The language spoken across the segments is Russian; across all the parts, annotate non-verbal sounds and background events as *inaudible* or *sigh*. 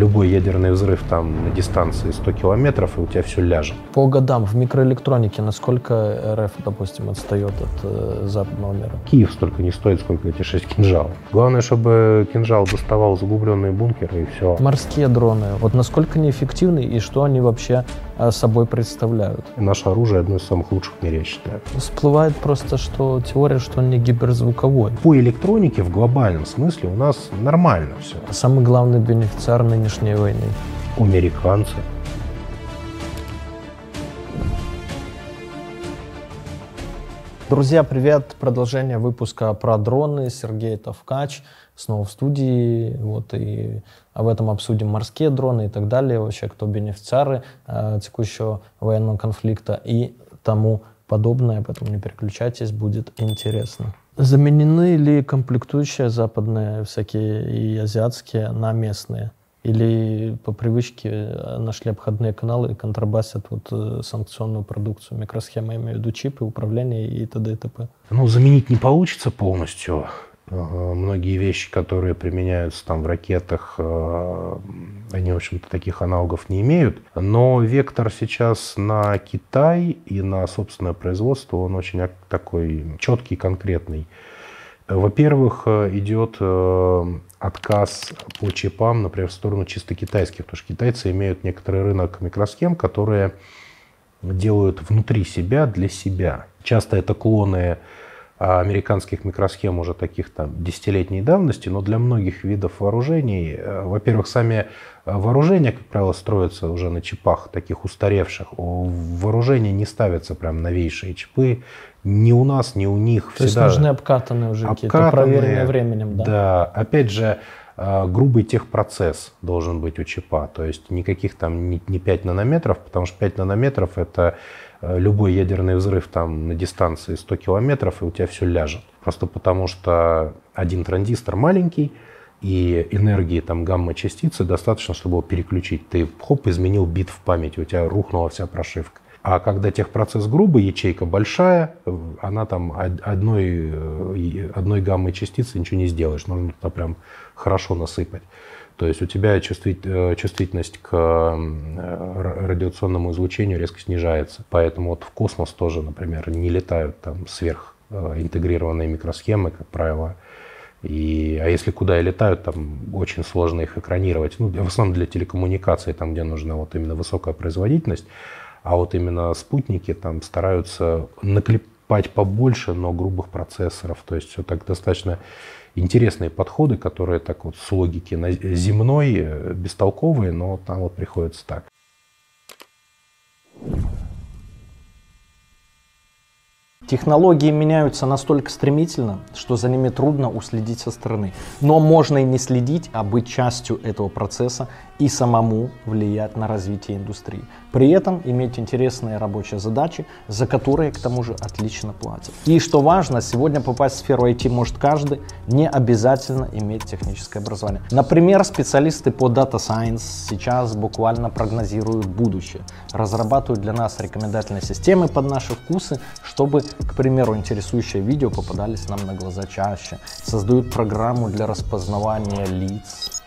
Любой ядерный взрыв там на дистанции 100 километров, и у тебя все ляжет. По годам в микроэлектронике насколько РФ, допустим, отстает от э, западного мира? Киев столько не стоит, сколько эти шесть кинжалов. Главное, чтобы кинжал доставал заглубленные бункеры и все. Морские дроны, вот насколько неэффективны и что они вообще собой представляют? И наше оружие одно из самых лучших в мире, я считаю. Всплывает просто, что теория, что он не гиперзвуковой. По электронике в глобальном смысле у нас нормально все. Самый главный бенефициар нынешней войны. Американцы. Друзья, привет! Продолжение выпуска про дроны. Сергей Товкач снова в студии. Вот и об этом обсудим морские дроны и так далее. Вообще, кто бенефициары э, текущего военного конфликта и тому подобное. Поэтому не переключайтесь, будет интересно. Заменены ли комплектующие западные всякие и азиатские на местные? Или по привычке э, нашли обходные каналы и контрабасят вот э, санкционную продукцию, микросхемы, я имею в виду чипы, управление и т.д. и т.п. Ну, заменить не получится полностью. Многие вещи, которые применяются там в ракетах, э, они, в общем-то, таких аналогов не имеют. Но вектор сейчас на Китай и на собственное производство, он очень такой четкий, конкретный. Во-первых, идет отказ по чипам, например, в сторону чисто китайских, потому что китайцы имеют некоторый рынок микросхем, которые делают внутри себя для себя. Часто это клоны американских микросхем уже таких там десятилетней давности, но для многих видов вооружений, э, во-первых, сами э, вооружения, как правило, строятся уже на чипах таких устаревших. Вооружения не ставятся прям новейшие чипы, ни у нас, ни у них. То есть нужны обкатанные уже какие-то, проверенные временем. Да? да, опять же, а, грубый техпроцесс должен быть у чипа. То есть никаких там не 5 нанометров, потому что 5 нанометров это э, любой ядерный взрыв там на дистанции 100 километров, и у тебя все ляжет. Просто потому что один транзистор маленький, и энергии там гамма-частицы достаточно, чтобы его переключить. Ты хоп, изменил бит в памяти, у тебя рухнула вся прошивка. А когда техпроцесс грубый, ячейка большая, она там одной, э, одной гаммой частицы ничего не сделаешь. Нужно туда прям хорошо насыпать. То есть у тебя э, чувствительность к э, радиационному излучению резко снижается. Поэтому вот в космос тоже, например, не летают там сверх интегрированные микросхемы, как правило. И, а если куда и летают, там очень сложно их экранировать. Ну, в основном для телекоммуникаций, там, где нужна вот именно высокая производительность. А вот именно спутники там стараются наклепать побольше, но грубых процессоров. То есть все так достаточно интересные подходы, которые так вот с логики земной, э, бестолковые, но там вот приходится так. Технологии меняются настолько стремительно, что за ними трудно уследить со стороны. Но можно и не следить, а быть частью этого процесса и самому влиять на развитие индустрии. При этом иметь интересные рабочие задачи, за которые к тому же отлично платят. И что важно, сегодня попасть в сферу IT может каждый, не обязательно иметь техническое образование. Например, специалисты по Data Science сейчас буквально прогнозируют будущее, разрабатывают для нас рекомендательные системы под наши вкусы, чтобы, к примеру, интересующие видео попадались нам на глаза чаще, создают программу для распознавания лиц,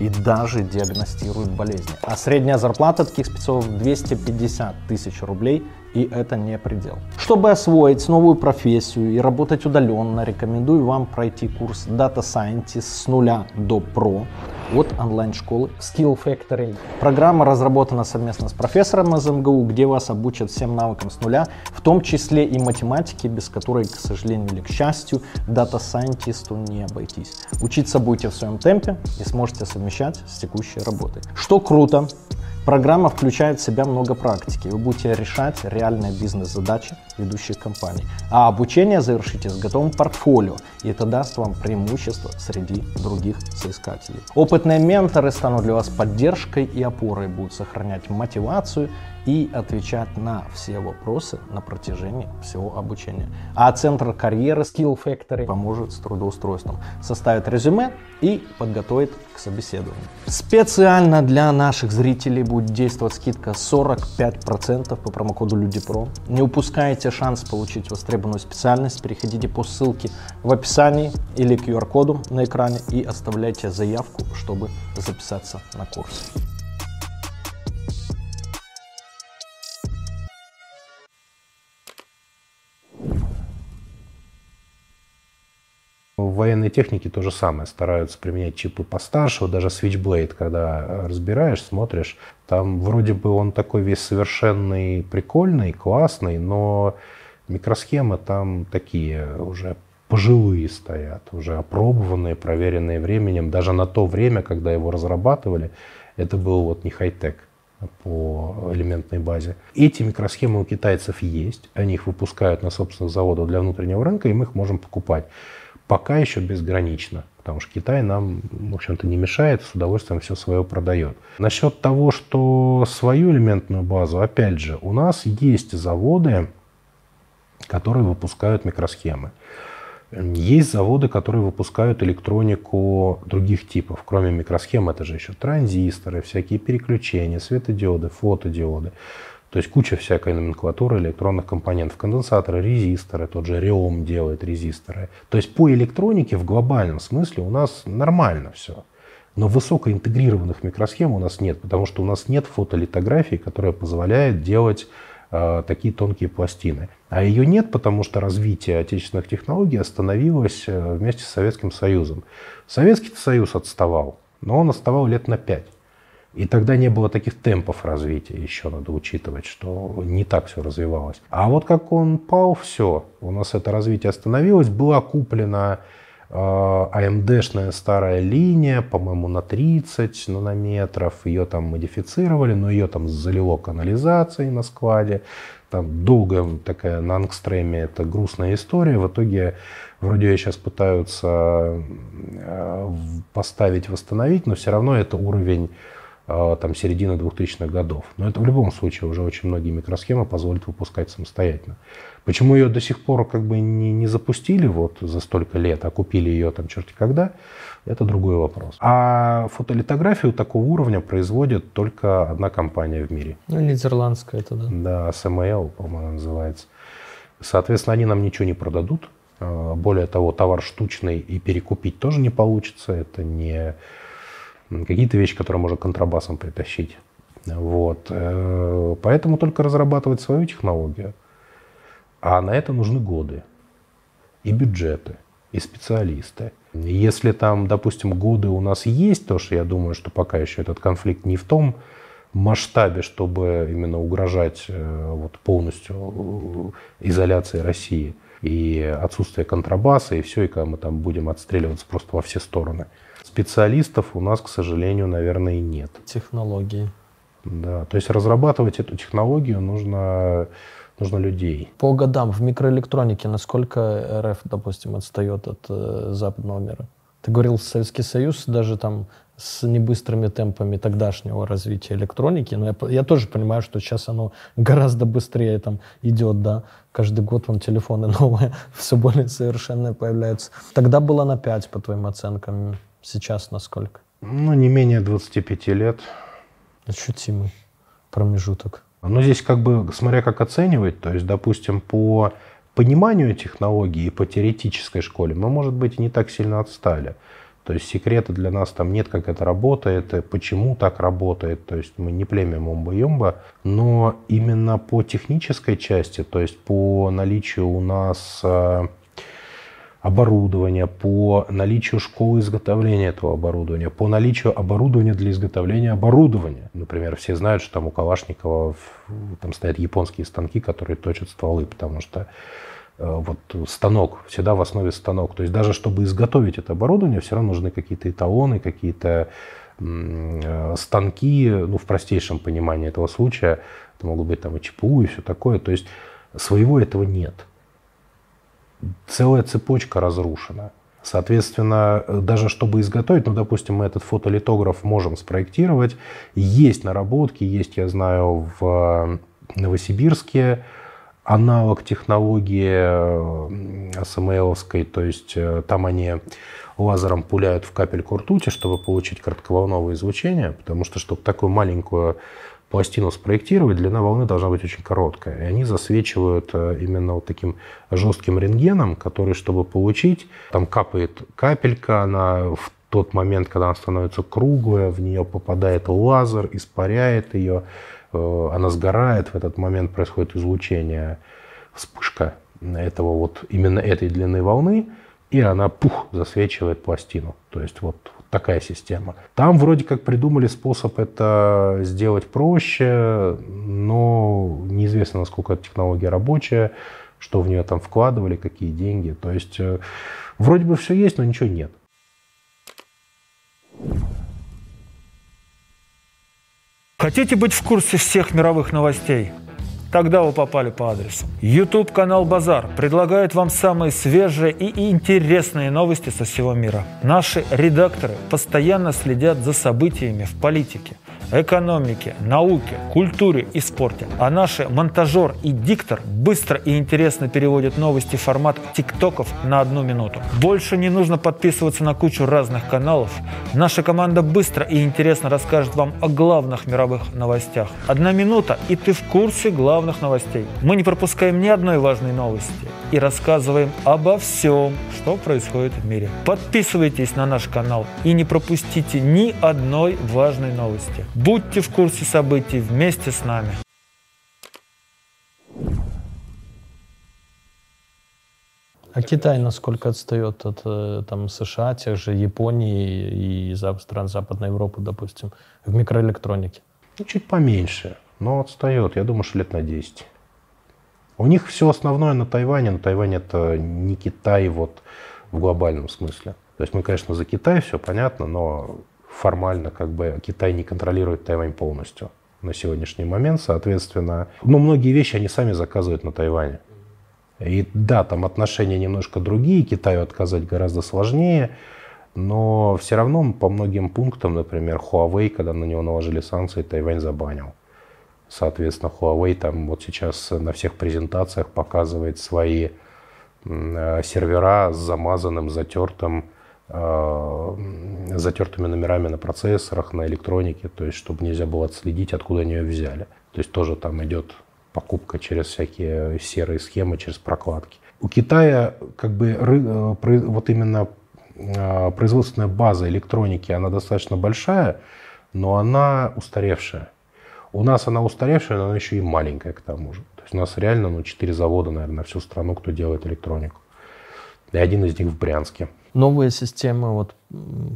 и даже диагностируют болезни. А средняя зарплата таких спецов 250 тысяч рублей, и это не предел. Чтобы освоить новую профессию и работать удаленно, рекомендую вам пройти курс Data Scientist с нуля до Pro от онлайн-школы Skill Factory. Программа разработана совместно с профессором из МГУ, где вас обучат всем навыкам с нуля, в том числе и математике, без которой, к сожалению или к счастью, дата-сайентисту не обойтись. Учиться будете в своем темпе и сможете совмещать с текущей работой. Что круто, Программа включает в себя много практики. Вы будете решать реальные бизнес-задачи ведущих компаний. А обучение завершите с готовым портфолио, и это даст вам преимущество среди других соискателей. Опытные менторы станут для вас поддержкой и опорой, будут сохранять мотивацию и отвечать на все вопросы на протяжении всего обучения. А Центр карьеры Skill Factory поможет с трудоустройством, составит резюме и подготовит к собеседованию. Специально для наших зрителей будет действовать скидка 45% по промокоду LUDIPRO. Не упускайте шанс получить востребованную специальность. Переходите по ссылке в описании или QR-коду на экране и оставляйте заявку, чтобы записаться на курс. В военной технике то же самое. Стараются применять чипы постарше. Вот даже Switchblade, когда разбираешь, смотришь, там вроде бы он такой весь совершенный, прикольный, классный, но микросхемы там такие уже пожилые стоят, уже опробованные, проверенные временем. Даже на то время, когда его разрабатывали, это был вот не хай-тек по элементной базе. Эти микросхемы у китайцев есть, они их выпускают на собственных заводах для внутреннего рынка, и мы их можем покупать пока еще безгранично, потому что Китай нам, в общем-то, не мешает, с удовольствием все свое продает. Насчет того, что свою элементную базу, опять же, у нас есть заводы, которые выпускают микросхемы. Есть заводы, которые выпускают электронику других типов. Кроме микросхем, это же еще транзисторы, всякие переключения, светодиоды, фотодиоды. То есть куча всякой номенклатуры электронных компонентов. Конденсаторы, резисторы, тот же Реом делает резисторы. То есть по электронике в глобальном смысле у нас нормально все. Но высокоинтегрированных микросхем у нас нет, потому что у нас нет фотолитографии, которая позволяет делать э, такие тонкие пластины. А ее нет, потому что развитие отечественных технологий остановилось э, вместе с Советским Союзом. Советский Союз отставал, но он отставал лет на пять. И тогда не было таких темпов развития, еще надо учитывать, что не так все развивалось. А вот как он пал, все, у нас это развитие остановилось, была куплена э, AMD-шная старая линия, по-моему, на 30 нанометров, ее там модифицировали, но ее там залило канализацией на складе, там долгая такая на ангстреме, это грустная история, в итоге вроде ее сейчас пытаются э, поставить, восстановить, но все равно это уровень там, середины 2000-х годов. Но это в любом случае уже очень многие микросхемы позволят выпускать самостоятельно. Почему ее до сих пор как бы не, не запустили вот за столько лет, а купили ее там черти когда, это другой вопрос. А фотолитографию такого уровня производит только одна компания в мире. Ну, нидерландская это, да. Да, SML, по-моему, называется. Соответственно, они нам ничего не продадут. А, более того, товар штучный и перекупить тоже не получится. Это не какие-то вещи, которые можно контрабасом притащить. Вот. Э, поэтому только разрабатывать свою технологию. А на это нужны годы. И бюджеты, и специалисты. Если там, допустим, годы у нас есть, то что я думаю, что пока еще этот конфликт не в том масштабе, чтобы именно угрожать э, вот, полностью изоляции России и отсутствие контрабаса, и все, и когда мы там будем отстреливаться просто во все стороны – специалистов у нас, к сожалению, наверное, и нет. Технологии. Да, то есть разрабатывать эту технологию нужно, нужно людей. По годам в микроэлектронике насколько РФ, допустим, отстает от э, западного мира? Ты говорил, Советский Союз даже там с небыстрыми темпами тогдашнего развития электроники, но я, я тоже понимаю, что сейчас оно гораздо быстрее там идет, да, каждый год вон телефоны *laughs* новые, все более совершенные появляются. Тогда было на 5, по твоим оценкам, Сейчас насколько? Ну, не менее 25 лет. Ощутимый промежуток. Ну, здесь как бы, смотря как оценивать, то есть, допустим, по пониманию технологии и по теоретической школе мы, может быть, не так сильно отстали. То есть секрета для нас там нет, как это работает, почему так работает. То есть мы не племя Момба-Юмба, но именно по технической части, то есть по наличию у нас а, оборудования, по наличию школы изготовления этого оборудования, по наличию оборудования для изготовления оборудования. Например, все знают, что там у Калашникова там стоят японские станки, которые точат стволы, потому что э, вот станок, всегда в основе станок. То есть даже чтобы изготовить это оборудование, все равно нужны какие-то эталоны, какие-то э, станки, ну, в простейшем понимании этого случая, это могут быть там и ЧПУ и все такое. То есть своего этого нет целая цепочка разрушена. Соответственно, даже чтобы изготовить, ну, допустим, мы этот фотолитограф можем спроектировать. Есть наработки, есть, я знаю, в Новосибирске аналог технологии СМЛовской, то есть э, там они лазером пуляют в капельку ртути, чтобы получить коротковолновое излучение, потому что, чтобы такую маленькую пластину спроектировать, длина волны должна быть очень короткая. И они засвечивают э, именно вот таким жестким рентгеном, который, чтобы получить, там капает капелька, она в тот момент, когда она становится круглая, в нее попадает лазер, испаряет ее, э, она сгорает, в этот момент происходит излучение, вспышка этого вот именно этой длины волны, и она пух засвечивает пластину. То есть вот такая система. Там вроде как придумали способ это сделать проще, но неизвестно, насколько эта технология рабочая, что в нее там вкладывали, какие деньги. То есть э, вроде бы все есть, но ничего нет. Хотите быть в курсе всех мировых новостей? Тогда вы попали по адресу. YouTube канал Базар предлагает вам самые свежие и интересные новости со всего мира. Наши редакторы постоянно следят за событиями в политике, экономике, науке, культуре и спорте. А наши монтажер и диктор быстро и интересно переводят новости в формат тиктоков на одну минуту. Больше не нужно подписываться на кучу разных каналов. Наша команда быстро и интересно расскажет вам о главных мировых новостях. Одна минута, и ты в курсе главных новостей. Мы не пропускаем ни одной важной новости и рассказываем обо всем, что происходит в мире. Подписывайтесь на наш канал и не пропустите ни одной важной новости. Будьте в курсе событий вместе с нами. А Китай насколько отстает от э, там, США, тех же Японии и стран Западной Европы, допустим, в микроэлектронике? Ну, чуть поменьше, но отстает, я думаю, что лет на 10. У них все основное на Тайване, но Тайвань это не Китай вот в глобальном смысле. То есть мы, конечно, за Китай, все понятно, но формально как бы Китай не контролирует Тайвань полностью на сегодняшний момент, соответственно. Но многие вещи они сами заказывают на Тайване. И да, там отношения немножко другие, Китаю отказать гораздо сложнее, но все равно по многим пунктам, например, Huawei, когда на него наложили санкции, Тайвань забанил. Соответственно, Huawei там вот сейчас на всех презентациях показывает свои э, сервера с замазанным, затертым затертыми номерами на процессорах, на электронике, то есть чтобы нельзя было отследить, откуда они ее взяли. То есть тоже там идет покупка через всякие серые схемы, через прокладки. У Китая как бы э, вот именно э, производственная база электроники, она достаточно большая, но она устаревшая. У нас она устаревшая, но она еще и маленькая к тому же. То есть у нас реально ну, 4 завода, наверное, на всю страну, кто делает электронику. И один из них в Брянске новые системы, вот,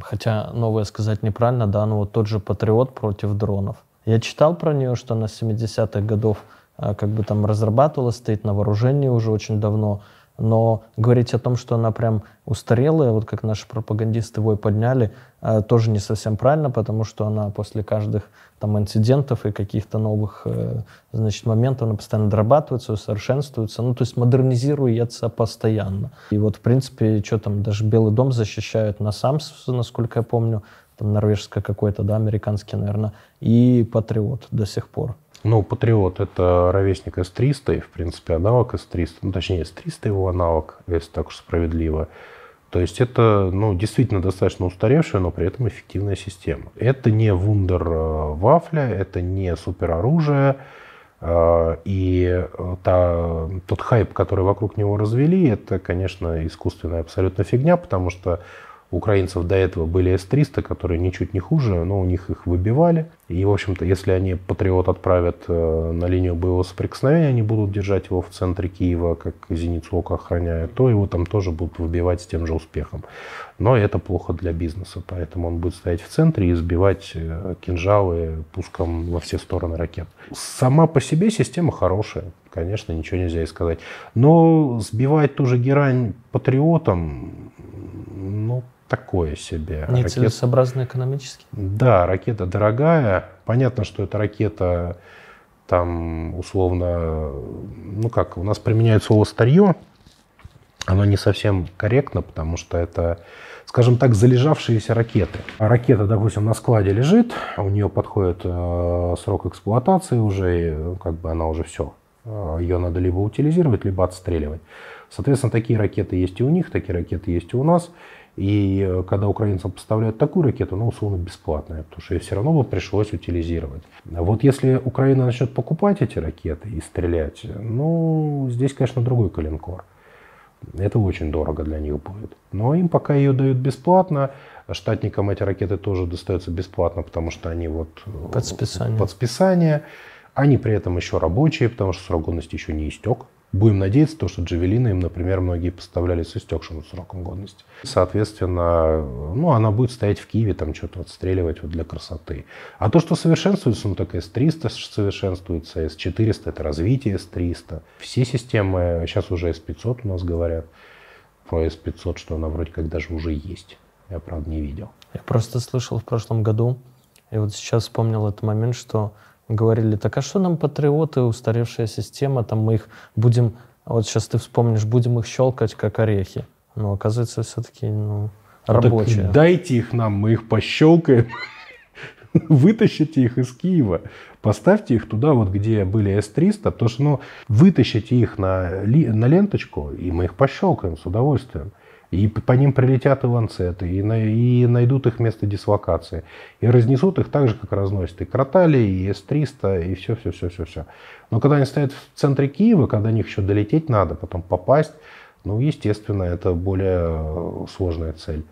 хотя новые сказать неправильно, да, но вот тот же Патриот против дронов. Я читал про нее, что она с 70-х годов а, как бы там разрабатывалась, стоит на вооружении уже очень давно, но говорить о том, что она прям устарелая, вот как наши пропагандисты вой подняли, э, тоже не совсем правильно, потому что она после каждых там инцидентов и каких-то новых э, значит, моментов она постоянно дорабатывается, усовершенствуется, ну то есть модернизируется постоянно. И вот в принципе, что там, даже Белый дом защищают на САМС, насколько я помню, там норвежское какой-то, да, американский, наверное, и Патриот до сих пор. Ну, Патриот — это ровесник С-300, и, в принципе, аналог С-300, ну, точнее, С-300 его аналог, если так уж справедливо. То есть это ну, действительно достаточно устаревшая, но при этом эффективная система. Это не вундер э, вафля, это не супероружие. Э, и э, та, тот хайп, который вокруг него развели, это, конечно, искусственная абсолютно фигня, потому что украинцев до этого были С-300, которые ничуть не хуже, но у них их выбивали. И, в общем-то, если они Патриот отправят э, на линию боевого соприкосновения, они будут держать его в центре Киева, как зеницу ока охраняют, то его там тоже будут выбивать с тем же успехом. Но это плохо для бизнеса, поэтому он будет стоять в центре и сбивать э, кинжалы пуском во все стороны ракет. Сама по себе система хорошая, конечно, ничего нельзя и сказать. Но сбивать ту же герань патриотом, ну, такое себе. Нецелесообразно Ракет... экономически? Да, ракета дорогая. Понятно, что эта ракета там условно, ну как, у нас применяют слово старье, оно не совсем корректно, потому что это, скажем так, залежавшиеся ракеты. Ракета, допустим, на складе лежит, у нее подходит э, срок эксплуатации уже, и, ну, как бы она уже все. Э, ее надо либо утилизировать, либо отстреливать. Соответственно, такие ракеты есть и у них, такие ракеты есть и у нас. И э, когда украинцам поставляют такую ракету, она условно бесплатная, потому что ее все равно бы пришлось утилизировать. А вот если Украина начнет покупать эти ракеты и стрелять, ну, здесь, конечно, другой коленкор. Это очень дорого для них будет. Но им пока ее дают бесплатно. Штатникам эти ракеты тоже достаются бесплатно, потому что они вот э, под списание. Под списание. Они при этом еще рабочие, потому что срок годности еще не истек. Будем надеяться, то, что джавелины им, например, многие поставляли с истекшим сроком годности. Соответственно, ну, она будет стоять в Киеве, там что-то отстреливать вот для красоты. А то, что совершенствуется, ну, так S300 совершенствуется, S400 это развитие S300. Все системы, сейчас уже S500 у нас говорят про S500, что она вроде как даже уже есть. Я, правда, не видел. Я просто слышал в прошлом году, и вот сейчас вспомнил этот момент, что говорили, так а что нам патриоты, устаревшая система, там мы их будем, вот сейчас ты вспомнишь, будем их щелкать, как орехи. Но оказывается, все-таки ну, ну рабочие. Так дайте их нам, мы их пощелкаем. *laughs* Вытащите их из Киева, поставьте их туда, вот где были С-300, потому что ну, вытащите их на, на ленточку, и мы их пощелкаем с удовольствием. И по ним прилетят и и, на, и найдут их место дислокации. И разнесут их так же, как разносят и Кротали, и С-300, и все-все-все-все-все. Но когда они стоят в центре Киева, когда до них еще долететь надо, потом попасть, ну, естественно, это более э, сложная цель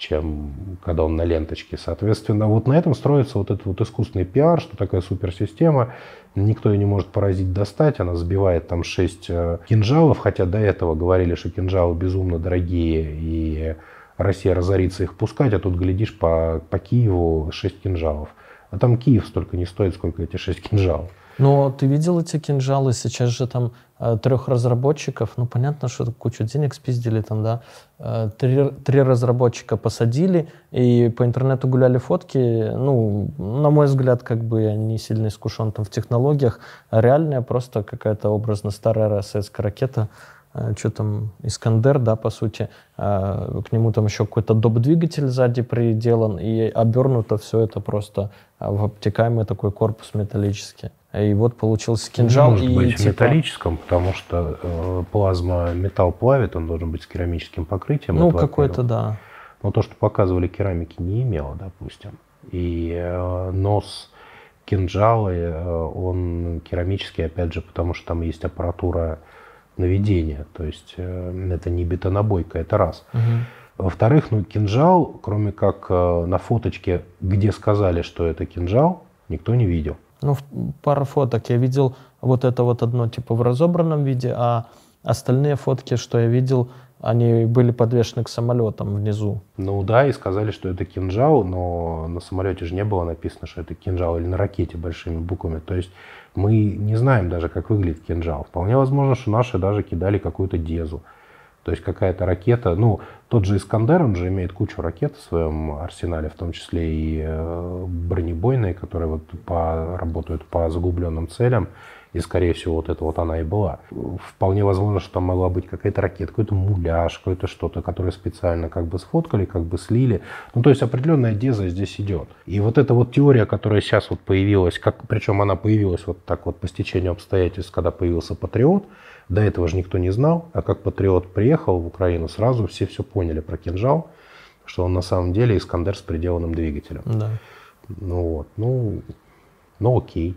чем когда он на ленточке. Соответственно, вот на этом строится вот этот вот искусственный пиар, что такая суперсистема, никто ее не может поразить, достать, она сбивает там 6 э, кинжалов, хотя до этого говорили, что кинжалы безумно дорогие, и Россия разорится их пускать, а тут, глядишь, по, по Киеву 6 кинжалов. А там Киев столько не стоит, сколько эти 6 кинжалов. Но ты видел эти кинжалы? Сейчас же там э, трех разработчиков, ну понятно, что кучу денег спиздили там, да. Э, три, три разработчика посадили и по интернету гуляли фотки. Ну, на мой взгляд, как бы я не сильно искушен там в технологиях. А реальная просто какая-то образно старая советская ракета э, что там, Искандер, да, по сути, к нему там еще какой-то доп-двигатель сзади приделан, и обернуто все это просто в обтекаемый такой корпус металлический. И вот получился кинжал. Может и, быть типа... металлическом, потому что э, плазма металл плавит, он должен быть с керамическим покрытием. Ну, какой-то, да. Но то, что показывали керамики, не имело, допустим. И э, нос кинжала, э, он керамический, опять же, потому что там есть аппаратура наведения. То есть э, это не бетонобойка, это раз. Угу. Во-вторых, ну, кинжал, кроме как э, на фоточке, где сказали, что это кинжал, никто не видел. Ну, пара фоток я видел вот это вот одно типа в разобранном виде, а остальные фотки, что я видел, они были подвешены к самолетам внизу. Ну да, и сказали, что это кинжал, но на самолете же не было написано, что это кинжал, или на ракете большими буквами. То есть мы не знаем даже, как выглядит кинжал. Вполне возможно, что наши даже кидали какую-то дезу. То есть какая-то ракета, ну, тот же Искандер, он же имеет кучу ракет в своем арсенале, в том числе и э, бронебойные, которые вот по, работают по заглубленным целям. И, скорее всего, вот это вот она и была. Вполне возможно, что там могла быть какая-то ракета, какой-то муляж, какое-то что-то, которое специально как бы сфоткали, как бы слили. Ну, то есть определенная деза здесь идет. И вот эта вот теория, которая сейчас вот появилась, как, причем она появилась вот так вот по стечению обстоятельств, когда появился Патриот, до этого же никто не знал, а как Патриот приехал в Украину, сразу все все поняли про кинжал, что он на самом деле Искандер с приделанным двигателем. Да. Ну вот, ну, ну окей,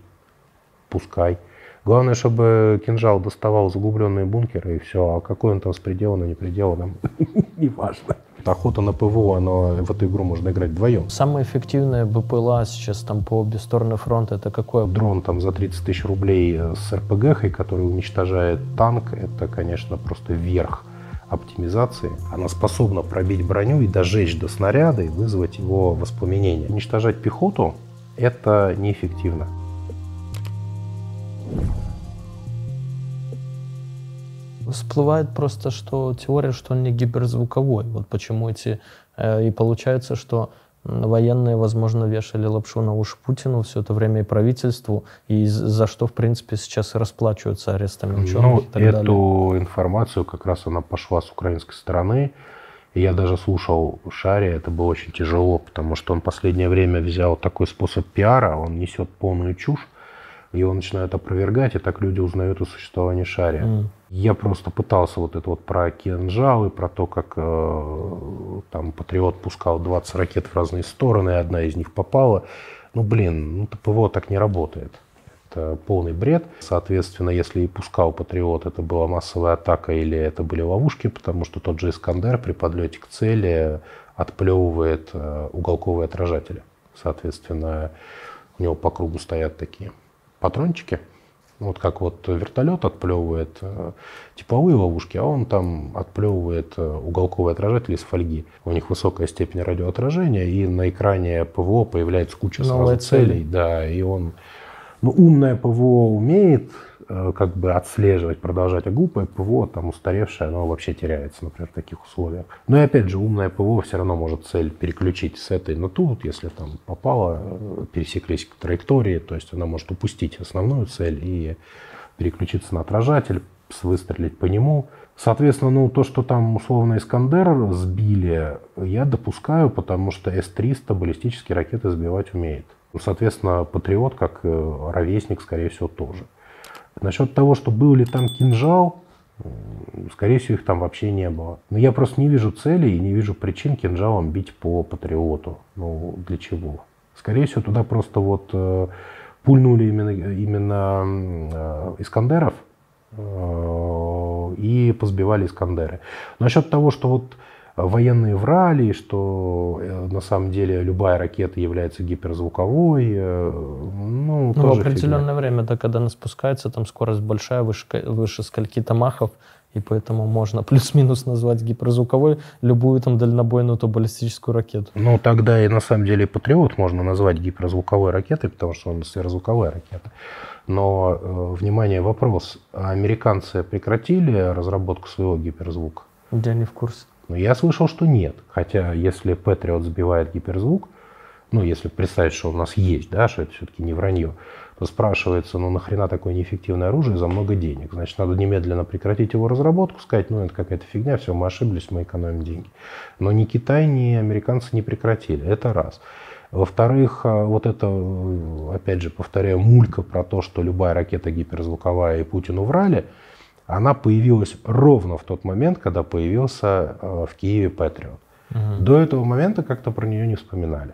пускай. Главное, чтобы кинжал доставал заглубленные бункеры и все. А какой он там с пределанным, не пределанным, *laughs* не важно. Охота на ПВО, но в эту игру можно играть вдвоем. Самое эффективное БПЛА сейчас там по обе стороны фронта, это какое? Дрон там за 30 тысяч рублей с РПГ, который уничтожает танк, это, конечно, просто верх оптимизации. Она способна пробить броню и дожечь до снаряда и вызвать его воспламенение. Уничтожать пехоту – это неэффективно. Всплывает просто, что теория, что он не гиперзвуковой. Вот почему эти... Э, и получается, что военные, возможно, вешали лапшу на уши Путину все это время и правительству, и за что, в принципе, сейчас и расплачиваются арестами ученых ну, и так эту далее. информацию как раз она пошла с украинской стороны. И я даже слушал Шари, это было очень тяжело, потому что он последнее время взял такой способ пиара, он несет полную чушь, его начинают опровергать, и так люди узнают о существовании Шари. Mm. Я просто пытался вот это вот про кинжалы, про то, как э, там Патриот пускал 20 ракет в разные стороны, и одна из них попала. Ну, блин, ну, ПВО так не работает. Это полный бред. Соответственно, если и пускал Патриот, это была массовая атака или это были ловушки, потому что тот же Искандер при подлете к цели отплевывает э, уголковые отражатели. Соответственно, у него по кругу стоят такие патрончики. Вот как вот вертолет отплевывает э, типовые ловушки, а он там отплевывает э, уголковые отражатели из фольги. У них высокая степень радиоотражения, и на экране ПВО появляется куча Новые сразу целей. Да, и он... Ну, умное ПВО умеет как бы отслеживать, продолжать, а глупое ПВО, там устаревшее, оно вообще теряется, например, в таких условиях. Но и опять же, умное ПВО все равно может цель переключить с этой на ту, вот если там попало, э, пересеклись траектории, то есть она может упустить основную цель и переключиться на отражатель, выстрелить по нему. Соответственно, ну, то, что там условно Искандер сбили, я допускаю, потому что С-300 баллистические ракеты сбивать умеет. Соответственно, Патриот, как э, ровесник, скорее всего, тоже. Насчет того, что был ли там кинжал, скорее всего, их там вообще не было. Но я просто не вижу цели и не вижу причин кинжалом бить по Патриоту. Ну, для чего? Скорее всего, туда просто вот э, пульнули именно, именно э, Искандеров, э, и позбивали Искандеры. Насчет того, что вот военные врали, что э, на самом деле любая ракета является гиперзвуковой, э, ну, Ну, в тоже определенное фигня. время, да, когда она спускается, там скорость большая, выше, выше скольки-то махов, и поэтому можно *laughs* плюс-минус назвать гиперзвуковой любую там дальнобойную то баллистическую ракету. Ну, тогда и на самом деле Патриот можно назвать гиперзвуковой ракетой, потому что он сверхзвуковая ракета. Но, э, внимание, вопрос. Американцы прекратили разработку своего гиперзвука? Я не в курсе. Но я слышал, что нет. Хотя, если Патриот сбивает гиперзвук, ну, если представить, что у нас есть, да, что это все-таки не вранье, то спрашивается, ну, нахрена такое неэффективное оружие за много денег? Значит, надо немедленно прекратить его разработку, сказать, ну, это какая-то фигня, все, мы ошиблись, мы экономим деньги. Но ни Китай, ни американцы не прекратили. Это раз. Во-вторых, а, вот это, э, опять же, повторяю, мулька про то, что любая ракета гиперзвуковая и Путину врали, она появилась ровно в тот момент, когда появился э, в Киеве Патриот. До этого момента как-то про нее не вспоминали.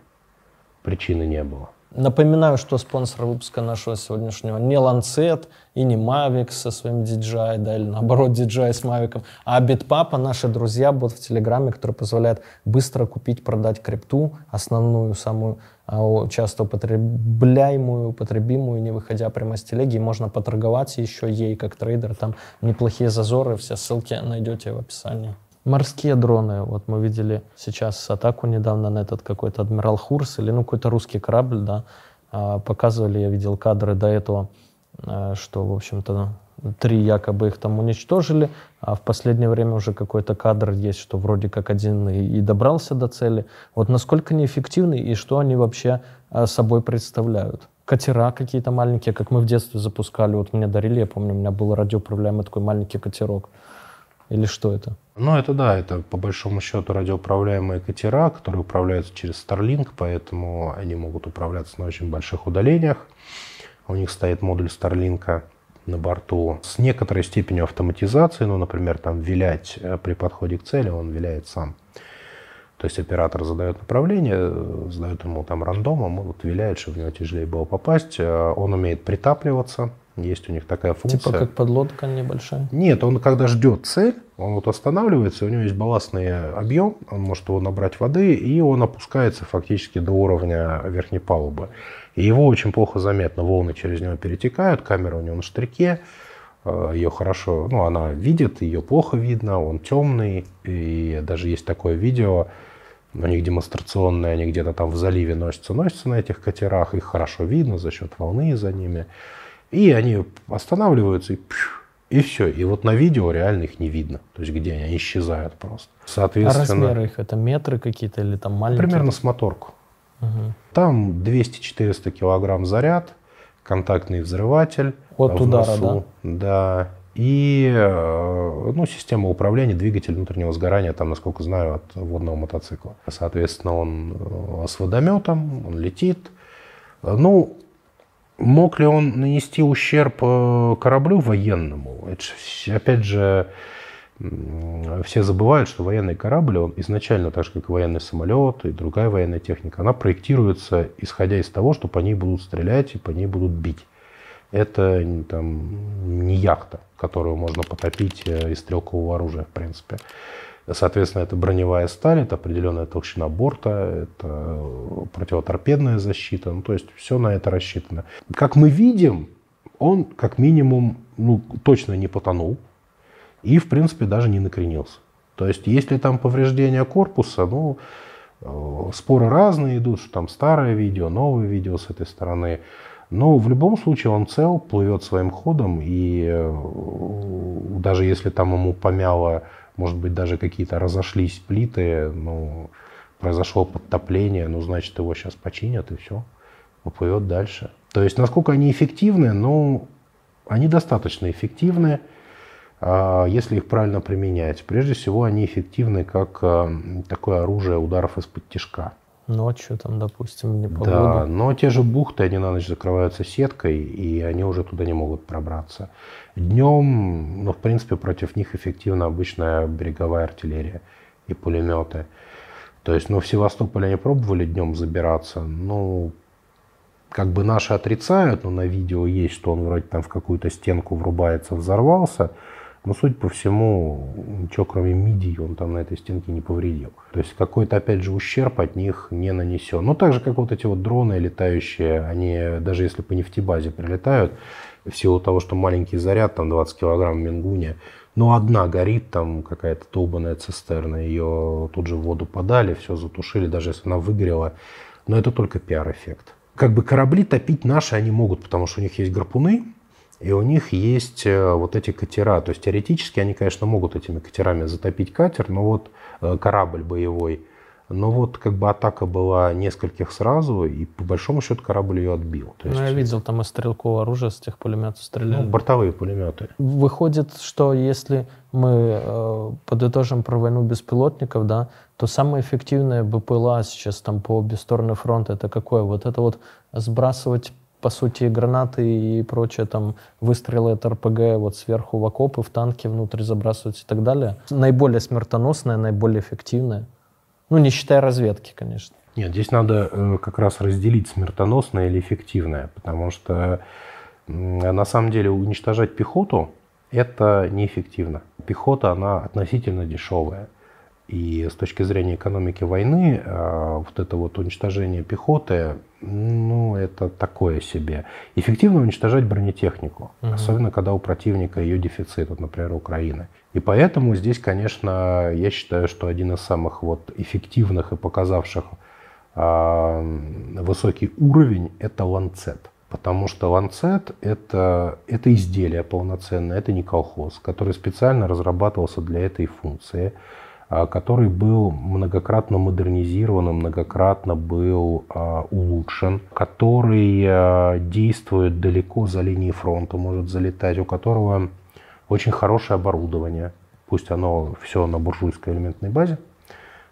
Причины не было. Напоминаю, что спонсор выпуска нашего сегодняшнего не Lancet и не Mavic со своим DJI, да, или наоборот DJI с Mavic, а Bitpapa, наши друзья, бот в Телеграме, который позволяет быстро купить, продать крипту, основную, самую а, часто употребляемую, употребимую, не выходя прямо с телеги, и можно поторговать еще ей как трейдер, там неплохие зазоры, все ссылки найдете в описании. Морские дроны, вот мы видели сейчас атаку недавно на этот какой-то адмирал Хурс или ну какой-то русский корабль, да, А, показывали, я видел кадры до этого, э, что, в общем-то, три якобы их там уничтожили, а в последнее время уже какой-то кадр есть, что вроде как один и, добрался до цели. Вот насколько неэффективны и что они вообще э, собой представляют? Катера какие-то маленькие, как мы в детстве запускали, вот мне дарили, я помню, у меня был радиоуправляемый такой маленький катерок. Или что это? Ну, это да, это по большому счету радиоуправляемые катера, которые управляются через Starlink, поэтому они могут управляться на очень больших удалениях. У них стоит модуль Starlink на борту с некоторой степенью автоматизации, ну, например, там вилять э, при подходе к цели, он виляет сам. То есть оператор задает направление, э, задает ему там рандомом, он вот виляет, чтобы в него тяжелее было попасть. Э, Он умеет притапливаться, есть у них такая функция. Типа как подлодка небольшая? Нет, он когда ждет цель, он вот останавливается, у него есть балластный объем, он может его набрать воды, и он опускается фактически до уровня верхней палубы. И его очень плохо заметно, волны через него перетекают, камера у него на штрике, э, ее хорошо, ну, она видит, ее плохо видно, он темный, и даже есть такое видео, у них демонстрационные, они где-то там в заливе носятся, носятся на этих катерах, их хорошо видно за счет волны за ними. И они останавливаются, и, пью, и все. И вот на видео реально их не видно. То есть где они, они исчезают просто. А Соответственно, размеры их это метры какие-то или там маленькие? примерно с моторку. Мгм. Там 200-400 килограмм заряд, контактный взрыватель. От в удара, носу, да? И э, ну, система управления, двигатель внутреннего сгорания, там, насколько знаю, от водного мотоцикла. Соответственно, он э, с водометом, он летит. Э, Ну, мог ли он нанести ущерб э, кораблю военному? Это ж вс- опять же, все забывают, что военный корабль, он изначально, так же как и военный самолет и другая военная техника, она проектируется, исходя из того, что по ней будут стрелять и по ней будут бить. Это там, не яхта, которую можно потопить э, из стрелкового оружия, в принципе. Соответственно, это броневая сталь, это определенная толщина борта, это противоторпедная защита. Ну, то есть все на это рассчитано. Как мы видим, он как минимум ну, точно не потонул и, в принципе, даже не накренился. То есть, если там повреждения корпуса, ну, э, споры разные идут, что там старое видео, новое видео с этой стороны. Но в любом случае он цел, плывет своим ходом, и э, даже если там ему помяло, может быть, даже какие-то разошлись плиты, ну, произошло подтопление, ну, значит, его сейчас починят, и все, поплывет дальше. То есть, насколько они эффективны, ну, они достаточно эффективны, а, если их правильно применять. Прежде всего, они эффективны как а, такое оружие ударов из-под тяжка. Ночью там, допустим, не Да, погода. но те же бухты, они на ночь закрываются сеткой, и они уже туда не могут пробраться. Днем, ну, в принципе, против них эффективна обычная береговая артиллерия и пулеметы. То есть, ну, в Севастополе они пробовали днем забираться, ну, как бы наши отрицают, но на видео есть, что он вроде там в какую-то стенку врубается, взорвался. Но, судя по всему, ничего кроме мидий он там на этой стенке не повредил. То есть какой-то, опять же, ущерб от них не нанесен. Ну, так же, как вот эти вот дроны летающие, они, даже если по нефтебазе прилетают, в силу того, что маленький заряд, там 20 килограмм в Мингуне, ну, одна горит, там какая-то долбанная цистерна, ее тут же в воду подали, все затушили, даже если она выгорела. Но это только пиар-эффект. Как бы корабли топить наши они могут, потому что у них есть гарпуны, и у них есть э, вот эти катера. То есть теоретически они, конечно, могут этими катерами затопить катер, но вот э, корабль боевой. Но вот как бы атака была нескольких сразу, и по большому счету корабль ее отбил. То Ну, есть, я видел, там из стрелкового оружия с тех пулеметов ну, стреляли. бортовые пулеметы. Выходит, что если мы э, подытожим про войну беспилотников, да, то самое эффективное БПЛА сейчас там по обе стороны фронта это какое? Вот это вот сбрасывать по сути гранаты и прочее там выстрелы от РПГ вот сверху в окопы, в танки внутрь забрасывать и так далее. Наиболее смертоносное, наиболее эффективное. Ну, не считая разведки, конечно. Нет, здесь надо э, как раз разделить смертоносное или эффективное, потому что м, на самом деле уничтожать пехоту это неэффективно. Пехота, она относительно дешевая. И с точки зрения экономики войны, э, вот это вот уничтожение пехоты, ну, это такое себе. Эффективно уничтожать бронетехнику, Мгм. особенно когда у противника ее дефицит, вот, например, Украины. И поэтому здесь, конечно, я считаю, что один из самых вот эффективных и показавших а, высокий уровень – это ланцет. Потому что ланцет это, это изделие полноценное, это не колхоз, который специально разрабатывался для этой функции, который был многократно модернизирован, многократно был а, улучшен, который а, действует далеко за линией фронта, может залетать, у которого очень хорошее оборудование, пусть оно все на буржуйской элементной базе,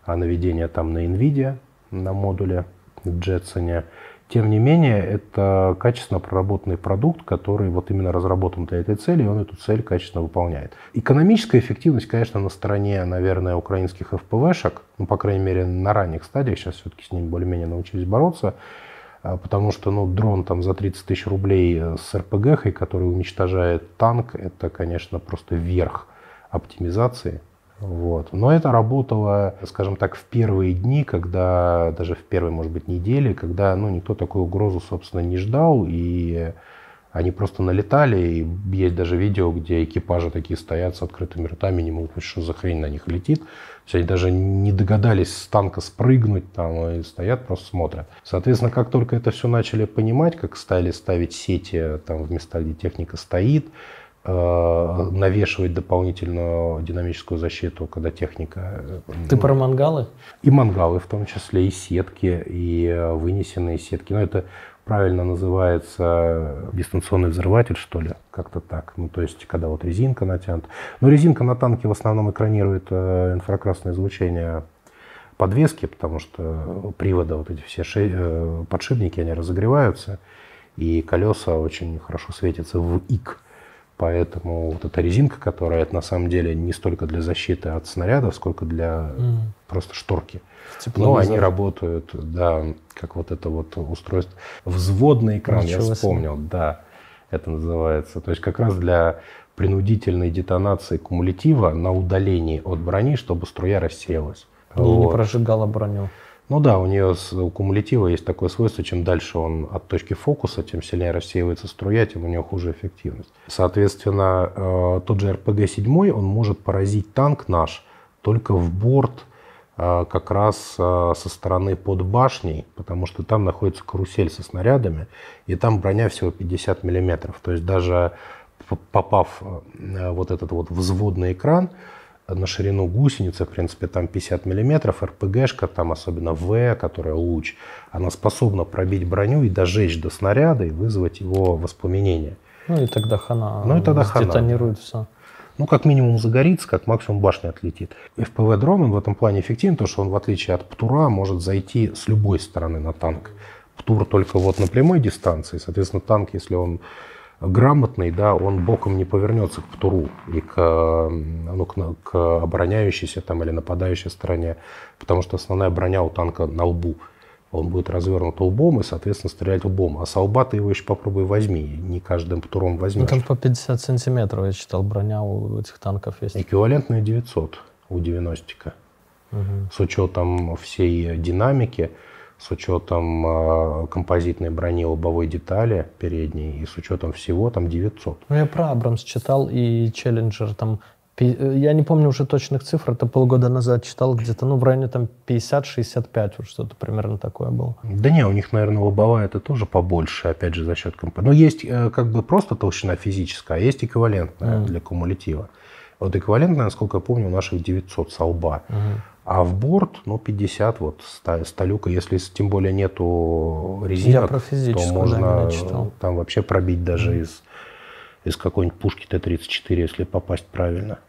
а наведение там на NVIDIA, на модуле в Jetson. Тем не менее, это качественно проработанный продукт, который вот именно разработан для этой цели, и он эту цель качественно выполняет. Экономическая эффективность, конечно, на стороне, наверное, украинских ФПВшек, ну, по крайней мере, на ранних стадиях, сейчас все-таки с ними более-менее научились бороться, а, потому что, ну, дрон там за 30 тысяч рублей с РПГ, который уничтожает танк, это, конечно, просто верх оптимизации. Вот. Но это работало, скажем так, в первые дни, когда, даже в первой, может быть, неделе, когда ну, никто такую угрозу, собственно, не ждал, и они просто налетали, и есть даже видео, где экипажи такие стоят с открытыми ртами, не могут понять, что за хрень на них летит. То есть они даже не догадались с танка спрыгнуть там, и стоят, просто смотрят. Соответственно, как только это все начали понимать, как стали ставить сети там, в места, где техника стоит, навешивать дополнительную динамическую защиту, когда техника... э, Ты ну, про мангалы? И мангалы в том числе, и сетки, и э, вынесенные сетки. Но это правильно называется дистанционный взрыватель, что ли, как-то так. Ну, то есть, когда вот резинка натянута. Но резинка на танке в основном экранирует э, инфракрасное излучение подвески, потому что привода, вот эти все э, подшипники, они разогреваются, и колеса очень хорошо светятся в ик. Поэтому вот эта резинка, которая это на самом деле не столько для защиты от снарядов, сколько для М. просто шторки. Тепловизор. Но они работают, да, как вот это вот устройство. Взводный экран, Ничего я себе. вспомнил, да, это называется. То есть как раз для принудительной детонации кумулятива на удалении от брони, чтобы струя рассеялась. И не Вот. прожигала броню. Ну да, у нее у кумулятива есть такое свойство, чем дальше он от точки фокуса, тем сильнее рассеивается струя, тем у него хуже эффективность. Соответственно, э, тот же РПГ-7, он может поразить танк наш только в борт э, как раз э, со стороны под башней, потому что там находится карусель со снарядами, и там броня всего 50 миллиметров. То есть даже попав вот этот вот взводный экран, на ширину гусеницы, в принципе, там 50 миллиметров, РПГшка, там особенно В, которая луч, она способна пробить броню и дожечь до снаряда и вызвать его воспламенение. Ну и тогда хана. Ну и тогда хана, Детонирует все. Ну, как минимум загорится, как максимум башня отлетит. FPV-дрон, он в этом плане эффективен, потому что он, в отличие от ПТУРа, может зайти с любой стороны на танк. ПТУР только вот на прямой дистанции, соответственно, танк, если он грамотный, да, он боком не повернется к ПТУРу и к, ну, к, к обороняющейся там или нападающей стороне, потому что основная броня у танка на лбу. Он будет развернут лбом и, соответственно, стрелять лбом. А с лба ты его еще попробуй возьми. Не каждым ПТУРом Ну возьмешь. там по 50 сантиметров, я читал, броня у этих танков есть. Эквивалентная 900 у 90 Мгм. С учетом всей динамики, с учетом э, композитной брони лобовой детали передней и с учетом всего там 900. Ну я про Абрамс читал и Челленджер там. э, Я не помню уже точных цифр, это полгода назад читал где-то, ну, в районе там 50-65, вот что-то примерно такое было. Да не, у них, наверное, лобовая это тоже побольше, опять же, за счет композиции. Но есть э, как бы просто толщина физическая, а есть эквивалентная Мгм. для кумулятива. Вот эквивалентная, насколько я помню, у наших 900 со лба. Мгм. А в борт, ну, 50 вот сталюка, если тем более нету резинок, про то да, можно э, там вообще пробить даже из, из какой-нибудь пушки Т-34, если попасть правильно.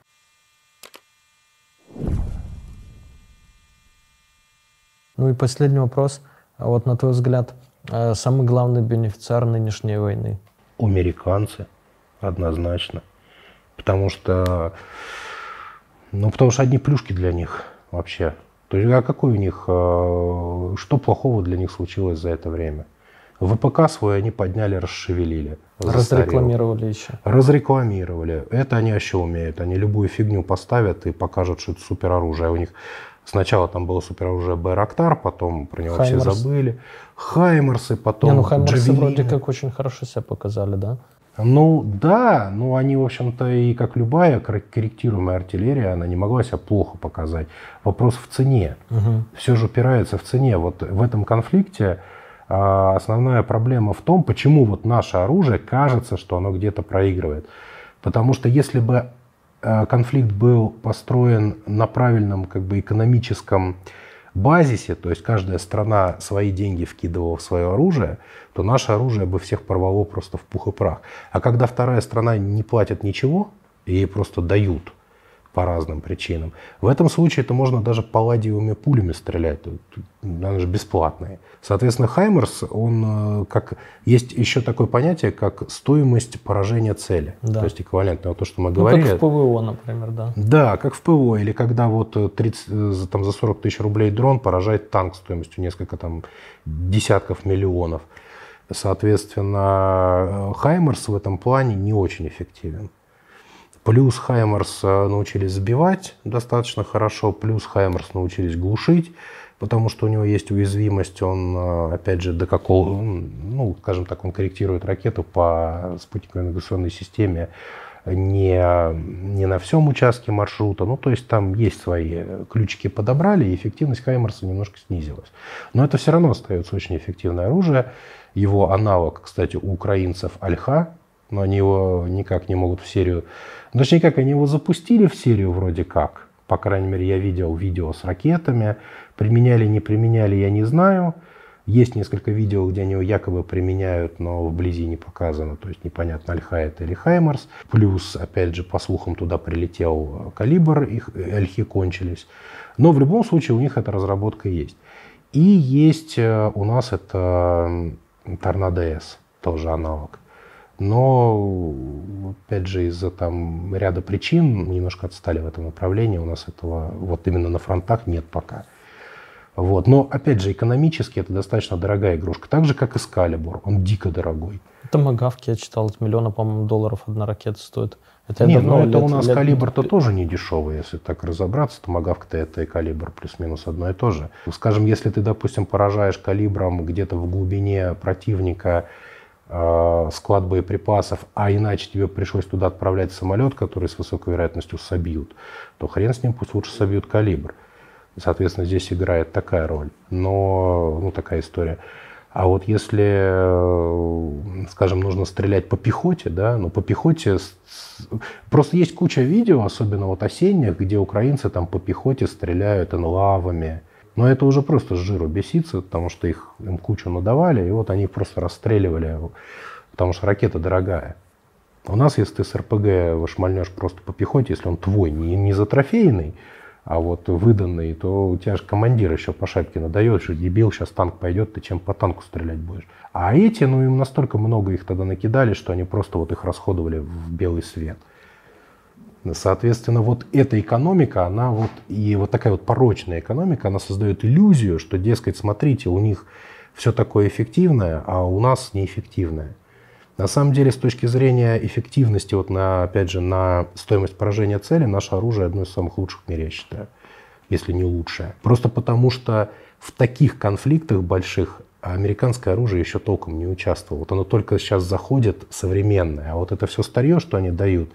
Ну и последний вопрос. А Вот на твой взгляд, э, самый главный бенефициар нынешней войны? Американцы, однозначно. Потому что, ну, потому что одни плюшки для них вообще. То есть, а какой у них, э, что плохого для них случилось за это время? ВПК свой они подняли, расшевелили. застарел. Разрекламировали еще. Разрекламировали. Это они вообще умеют. Они любую фигню поставят и покажут, что это супероружие. У них сначала там было супероружие Байрактар, потом про него Хаймерс. все забыли. Хаймерсы, потом Не, ну Хаймерсы Джавелины. вроде как очень хорошо себя показали, да? Ну да, ну они, в общем-то, и как любая кор- корректируемая артиллерия, она не могла себя плохо показать. Вопрос в цене. Мгм. Все же упирается в цене. Вот в этом конфликте а, основная проблема в том, почему вот наше оружие кажется, что оно где-то проигрывает. Потому что если бы а, конфликт был построен на правильном как бы экономическом базисе, то есть каждая страна свои деньги вкидывала в свое оружие, то наше оружие бы всех порвало просто в пух и прах. А когда вторая страна не платит ничего, ей просто дают по разным причинам, в этом случае это можно даже палладиевыми пулями стрелять, она же бесплатная. Соответственно, Хаймерс, он э, как есть еще такое понятие, как стоимость поражения цели, Да. то есть эквивалентно то, что мы Ну, говорили. как в ПВО, например, да. Да, как в ПВО, или когда вот э, 30, э, за- там, за 40 тысяч рублей дрон поражает танк стоимостью несколько там десятков миллионов. Соответственно, э, Хаймерс в этом плане не очень эффективен. Плюс Хаймерс э, научились сбивать достаточно хорошо, плюс Хаймерс научились глушить, потому что у него есть уязвимость, он, э, опять же, до какого, ну, скажем так, он корректирует ракету по спутниковой навигационной системе не, не на всем участке маршрута. Ну, то есть там есть свои ключики подобрали, и эффективность Хаймерса немножко снизилась. Но это все равно остается очень эффективное оружие. Его аналог, кстати, у украинцев Альха, но они его никак не могут в серию... Ну, точнее, как они его запустили в серию вроде как. По крайней мере, я видел видео с ракетами. Применяли, не применяли, я не знаю. Есть несколько видео, где они его якобы применяют, но вблизи не показано. То есть непонятно, Альха это или Хаймарс. Плюс, опять же, по слухам, туда прилетел Калибр, их Альхи кончились. Но в любом случае у них эта разработка есть. И есть э, у нас это Торнадо S, тоже аналог. Но, опять же, из-за там ряда причин мы немножко отстали в этом направлении. У нас этого вот именно на фронтах нет пока. Вот. Но, опять же, экономически это достаточно дорогая игрушка. Так же, как и Скалибур. Он дико дорогой. Это Магавки, я читал, от миллиона, по-моему, долларов одна ракета стоит. Это Нет, ну это лет, у нас лет... калибр-то тоже не дешевый, если так разобраться, то Магавка-то это и калибр плюс-минус одно и то же. Скажем, если ты, допустим, поражаешь калибром где-то в глубине противника склад боеприпасов, а иначе тебе пришлось туда отправлять самолет, который с высокой вероятностью собьют, то хрен с ним, пусть лучше собьют калибр. Соответственно, здесь играет такая роль. Но, ну, такая история. А вот если, э, скажем, нужно стрелять по пехоте, да, ну, по пехоте... Просто есть куча видео, особенно вот осенних, где украинцы там по пехоте стреляют энлавами. Но это уже просто с жиру бесится, потому что их им кучу надавали, и вот они их просто расстреливали, потому что ракета дорогая. У нас, если ты с РПГ вышмальнешь просто по пехоте, если он твой, не, не за трофейный, а вот выданный, то у тебя же командир еще по шапке надает, что дебил, сейчас танк пойдет, ты чем по танку стрелять будешь. А эти, ну им настолько много их тогда накидали, что они просто вот их расходовали в белый свет. Соответственно, вот эта экономика, она вот, и вот такая вот порочная экономика, она создает иллюзию, что, дескать, смотрите, у них все такое эффективное, а у нас неэффективное. На самом деле, с точки зрения эффективности, вот на, опять же, на стоимость поражения цели, наше оружие одно из самых лучших в мире, я считаю, если не лучшее. Просто потому, что в таких конфликтах больших американское оружие еще толком не участвовало. Вот оно только сейчас заходит современное, а вот это все старье, что они дают,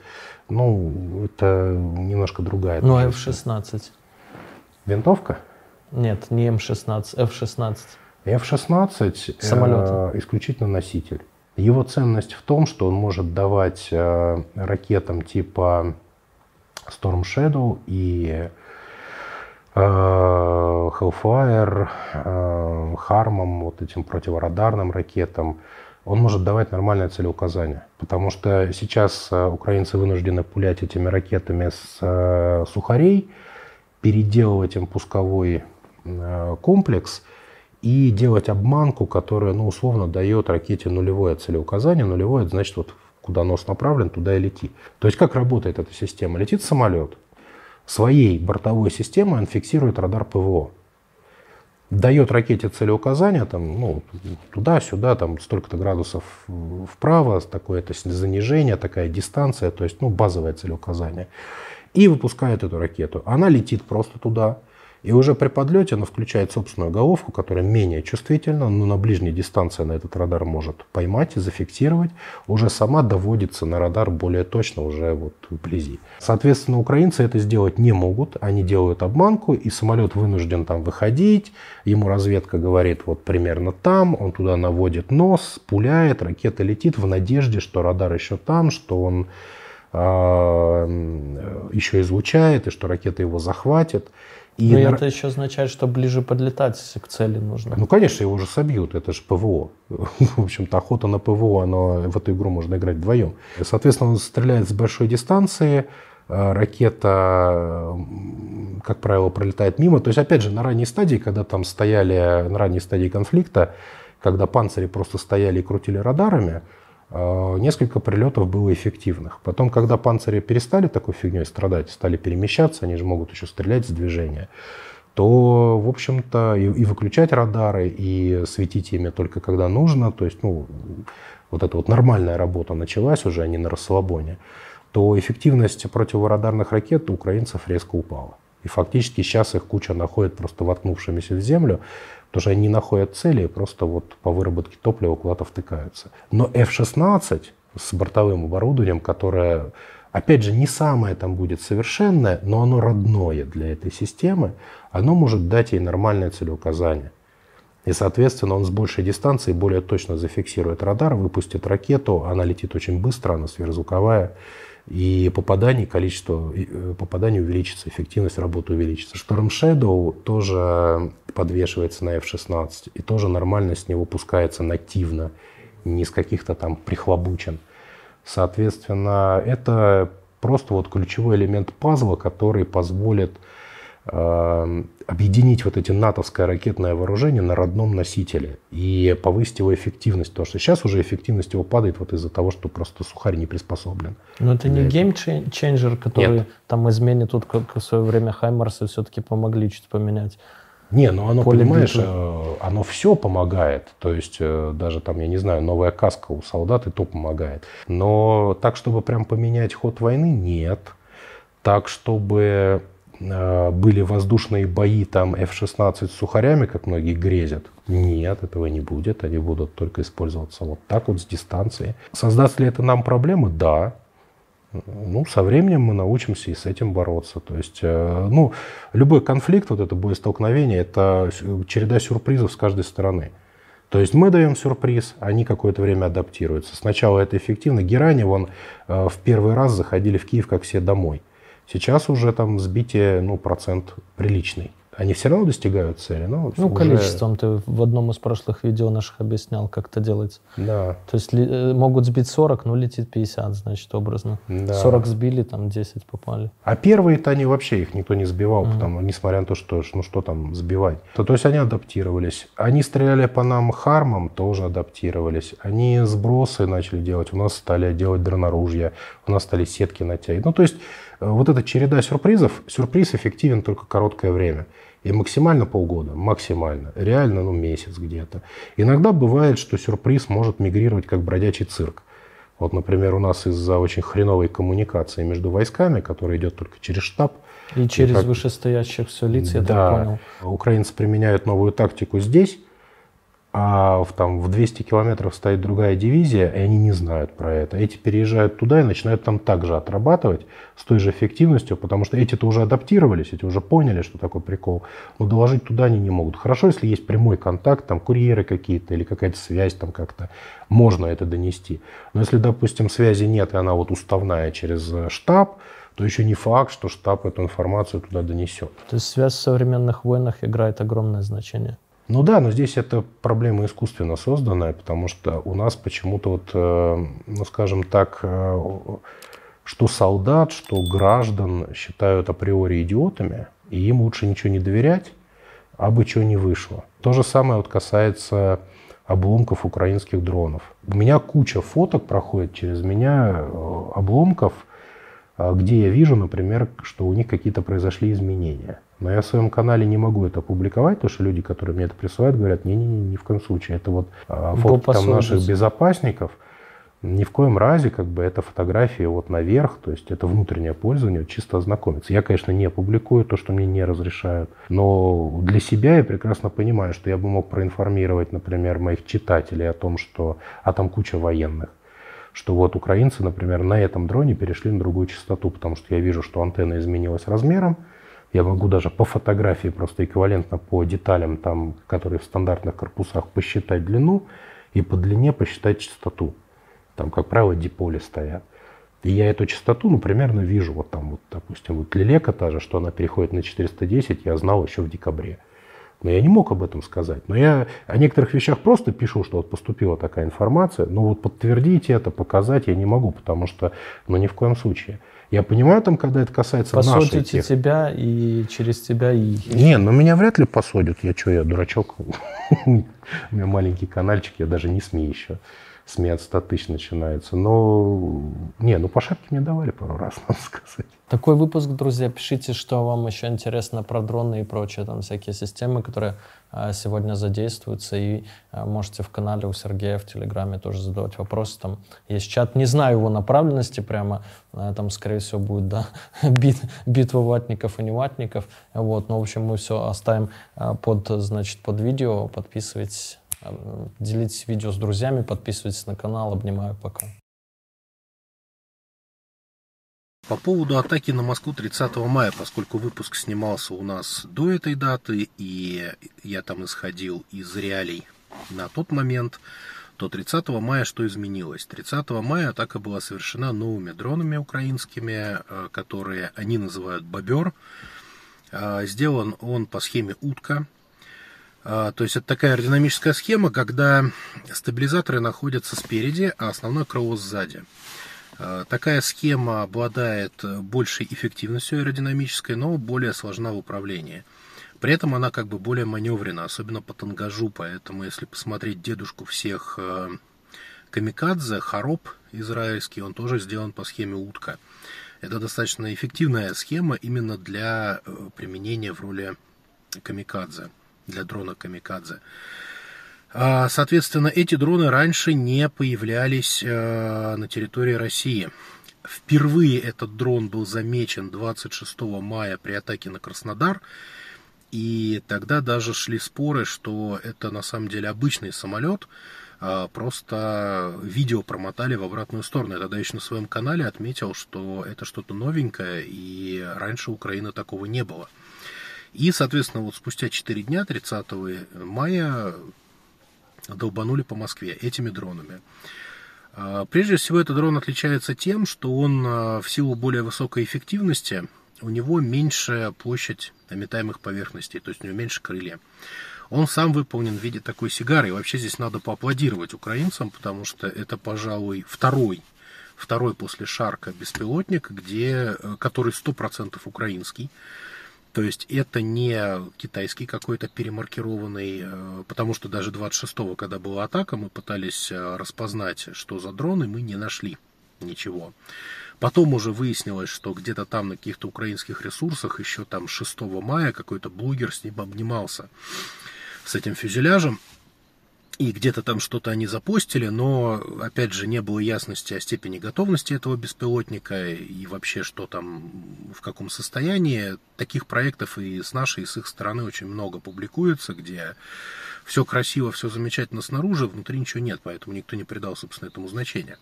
ну, это немножко другая. Ну, а F-16? Винтовка? Нет, не М-16, F-16. F-16 э, исключительно носитель. Его ценность в том, что он может давать э, ракетам типа Storm Shadow и э, Hellfire, э, Harmom, вот этим противорадарным ракетам, он может давать нормальное целеуказание. Потому что сейчас э, украинцы вынуждены пулять этими ракетами с э, сухарей, переделывать им пусковой э, комплекс – и делать обманку, которая, ну, условно, дает ракете нулевое целеуказание. Нулевое, это значит, вот куда нос направлен, туда и лети. То есть как работает эта система? Летит самолет. Своей бортовой системой он фиксирует радар ПВО. Дает ракете целеуказание, там, ну, туда-сюда, там, столько-то градусов вправо, такое-то занижение, такая дистанция, то есть, ну, базовое целеуказание. И выпускает эту ракету. Она летит просто туда, и уже при подлете она включает собственную головку, которая менее чувствительна, но на ближней дистанции на этот радар может поймать и зафиксировать. Уже сама доводится на радар более точно уже вот вблизи. Соответственно, украинцы это сделать не могут. Они делают обманку, и самолет вынужден там выходить. Ему разведка говорит вот примерно там, он туда наводит нос, пуляет, ракета летит в надежде, что радар еще там, что он а, еще излучает, и что ракета его захватит. И Но на... это еще означает, что ближе подлетать к цели нужно. Ну, конечно, его уже собьют, это же ПВО. *laughs* В общем-то, охота на ПВО, оно, в эту игру можно играть вдвоем. Соответственно, он стреляет с большой дистанции, э, ракета, как правило, пролетает мимо. То есть, опять же, на ранней стадии, когда там стояли, на ранней стадии конфликта, когда панцири просто стояли и крутили радарами, несколько прилетов было эффективных. Потом, когда панцири перестали такой фигней страдать, стали перемещаться, они же могут еще стрелять с движения, то, в общем-то, и, и выключать радары, и светить ими только когда нужно, то есть, ну, вот эта вот нормальная работа началась уже, а на расслабоне, то эффективность противорадарных ракет у украинцев резко упала. И фактически сейчас их куча находит просто воткнувшимися в землю, Потому что они находят цели, просто вот по выработке топлива куда-то втыкаются. Но F-16 с бортовым оборудованием, которое, опять же, не самое там будет совершенное, но оно родное для этой системы, оно может дать ей нормальное целеуказание. И, соответственно, он с большей дистанции более точно зафиксирует радар, выпустит ракету, она летит очень быстро, она сверхзвуковая, и попаданий, количество э, попаданий увеличится, эффективность работы увеличится. Storm Shadow тоже подвешивается на F-16 и тоже нормально с него пускается нативно, не с каких-то там прихлобучин. Соответственно, это просто вот ключевой элемент пазла, который позволит э, объединить вот эти натовское ракетное вооружение на родном носителе и повысить его эффективность. Потому что сейчас уже эффективность его падает вот из-за того, что просто сухарь не приспособлен. Но это не геймченджер, который Нет. там изменит, тут как в свое время Хаймарсы все-таки помогли чуть поменять. Не, ну оно, Поле понимаешь, битвы. э, оно все помогает. То есть э, даже там, я не знаю, новая каска у солдат и то помогает. Но так, чтобы прям поменять ход войны, нет. Так, чтобы были воздушные бои, там F-16 с сухарями, как многие грезят. Нет, этого не будет. Они будут только использоваться вот так вот с дистанции. Создаст ли это нам проблемы? Да. Ну, со временем мы научимся и с этим бороться. То есть, э, ну, любой конфликт, вот это боестолкновение, это череда сюрпризов с каждой стороны. То есть мы даем сюрприз, они какое-то время адаптируются. Сначала это эффективно. Герани, вон, э, в первый раз заходили в Киев как все домой. Сейчас уже там сбитие, ну, процент приличный. Они все равно достигают цели, но Ну, уже- количеством ты в одном из прошлых видео наших объяснял, как это делается. Да, То есть ли- э, могут сбить 40, но летит 50, значит, образно. да. 40 сбили, там 10 попали. А первые-то они вообще их никто не сбивал, потому, несмотря на то, что ну что там сбивать. То, то есть они адаптировались. Они стреляли по нам хармам, тоже адаптировались. Они сбросы начали делать, у нас стали делать дроноружья, у нас стали сетки натягивать. Ну то есть вот эта череда сюрпризов, сюрприз эффективен только короткое время. И максимально полгода, максимально. Реально, ну, месяц где-то. Иногда бывает, что сюрприз может мигрировать как бродячий цирк. Вот, например, у нас из-за очень хреновой коммуникации между войсками, которая идет только через штаб, И через как- вышестоящих все лиц, я да, так понял. украинцы применяют новую тактику здесь, а в, там, в 200 километров стоит другая дивизия, и они не знают про это. Эти переезжают туда и начинают там также отрабатывать с той же эффективностью, потому что эти-то уже адаптировались, эти уже поняли, что такое прикол. Но доложить туда они не могут. Хорошо, если есть прямой контакт, там курьеры какие-то или какая-то связь там как-то, можно это донести. Но если, допустим, связи нет, и она вот уставная через э, штаб, то еще не факт, что штаб эту информацию туда донесет. То есть связь в современных войнах играет огромное значение. Ну да, но здесь это проблема искусственно созданная, потому что у нас почему-то вот, э, ну скажем так, э, что солдат, что граждан считают априори идиотами, и им лучше ничего не доверять, а бы чего не вышло. То же самое вот касается обломков украинских дронов. У меня куча фоток проходит через меня э, обломков, где я вижу, например, что у них какие-то произошли изменения. Но я в своем канале не могу это публиковать, потому что люди, которые мне это присылают, говорят, не-не-не, ни в коем случае. Это вот а, фотки там наших безопасников. Ни в коем разе, как бы, это фотографии вот наверх, то есть это внутреннее пользование, чисто ознакомиться. Я, конечно, не публикую то, что мне не разрешают, но для себя я прекрасно понимаю, что я бы мог проинформировать, например, моих читателей о том, что, а там куча военных, что вот украинцы, например, на этом дроне перешли на другую частоту, потому что я вижу, что антенна изменилась размером, я могу даже по фотографии просто эквивалентно по деталям, там, которые в стандартных корпусах, посчитать длину и по длине посчитать частоту. Там, как правило, диполи стоят. И я эту частоту, ну, примерно вижу. Вот там, вот, допустим, вот Лелека та же, что она переходит на 410, я знал еще в декабре. Но я не мог об этом сказать. Но я о некоторых вещах просто пишу, что вот поступила такая информация. Но вот подтвердить это, показать я не могу, потому что, ну, ни в коем случае. Я понимаю там, когда это касается нашей Посадите тех- тебя и через тебя и... не, ну меня вряд ли посадят. Я что, я дурачок? *laughs* У меня маленький каналчик, я даже не СМИ еще. СМИ от 100 тысяч начинается. Но, не, ну по шапке мне давали пару раз, *laughs* надо сказать. Такой выпуск, друзья. Пишите, что вам еще интересно про дроны и прочие там всякие системы, которые а, сегодня задействуются. И а, можете в канале у Сергея в Телеграме тоже задавать вопросы. Там есть чат. Не знаю его направленности прямо. А, Там, скорее всего, будет да, *laughs* бит, битва ватников и не ватников. Вот. Но, в общем, мы все оставим под, значит, под видео. Подписывайтесь. А, Делитесь видео с друзьями, подписывайтесь на канал. Обнимаю, пока. По поводу атаки на Москву 30 мая, поскольку выпуск снимался у нас до этой даты, и я там исходил из реалий на тот момент, то 30 мая что изменилось? 30 мая атака была совершена новыми дронами украинскими, э, которые они называют «Бобер». Э, сделан он по схеме «Утка». Э, то есть это такая аэродинамическая схема, когда стабилизаторы находятся спереди, а основное крыло сзади. Такая схема обладает большей эффективностью аэродинамической, но более сложна в управлении – при этом она как бы более маневрена, особенно по тангажу, поэтому если посмотреть дедушку всех э, камикадзе, Хароп израильский, он тоже сделан по схеме утка. Это достаточно эффективная схема именно для э, применения в роли камикадзе, для дрона камикадзе. А, соответственно, эти дроны раньше не появлялись э, на территории России. Впервые этот дрон был замечен 26 мая при атаке на Краснодар, и тогда даже шли споры, что это на самом деле обычный самолет, а просто видео промотали в обратную сторону. Я тогда еще на своем канале отметил, что это что-то новенькое, и раньше Украины такого не было. И, соответственно, вот спустя 4 дня, 30 мая, долбанули по Москве этими дронами. А, прежде всего, этот дрон отличается тем, что он а, в силу более высокой эффективности у него меньшая площадь обитаемых поверхностей, то есть у него меньше крылья. Он сам выполнен в виде такой сигары. И вообще здесь надо поаплодировать украинцам, потому что это, пожалуй, второй, второй после Шарка беспилотник, где, э, который 100% украинский. То есть это не китайский какой-то перемаркированный, э, потому что даже 26-го, когда была атака, мы пытались э, распознать, что за дроны, мы не нашли ничего. Потом уже выяснилось, что где-то там на каких-то украинских ресурсах еще там 6 мая какой-то блогер с ним обнимался с этим фюзеляжем. И где-то там что-то они запостили, но, опять же, не было ясности о степени готовности этого беспилотника и вообще, что там, в каком состоянии. Таких проектов и с нашей, и с их стороны очень много публикуется, где все красиво, все замечательно снаружи, внутри ничего нет, поэтому никто не придал, собственно, этому значения.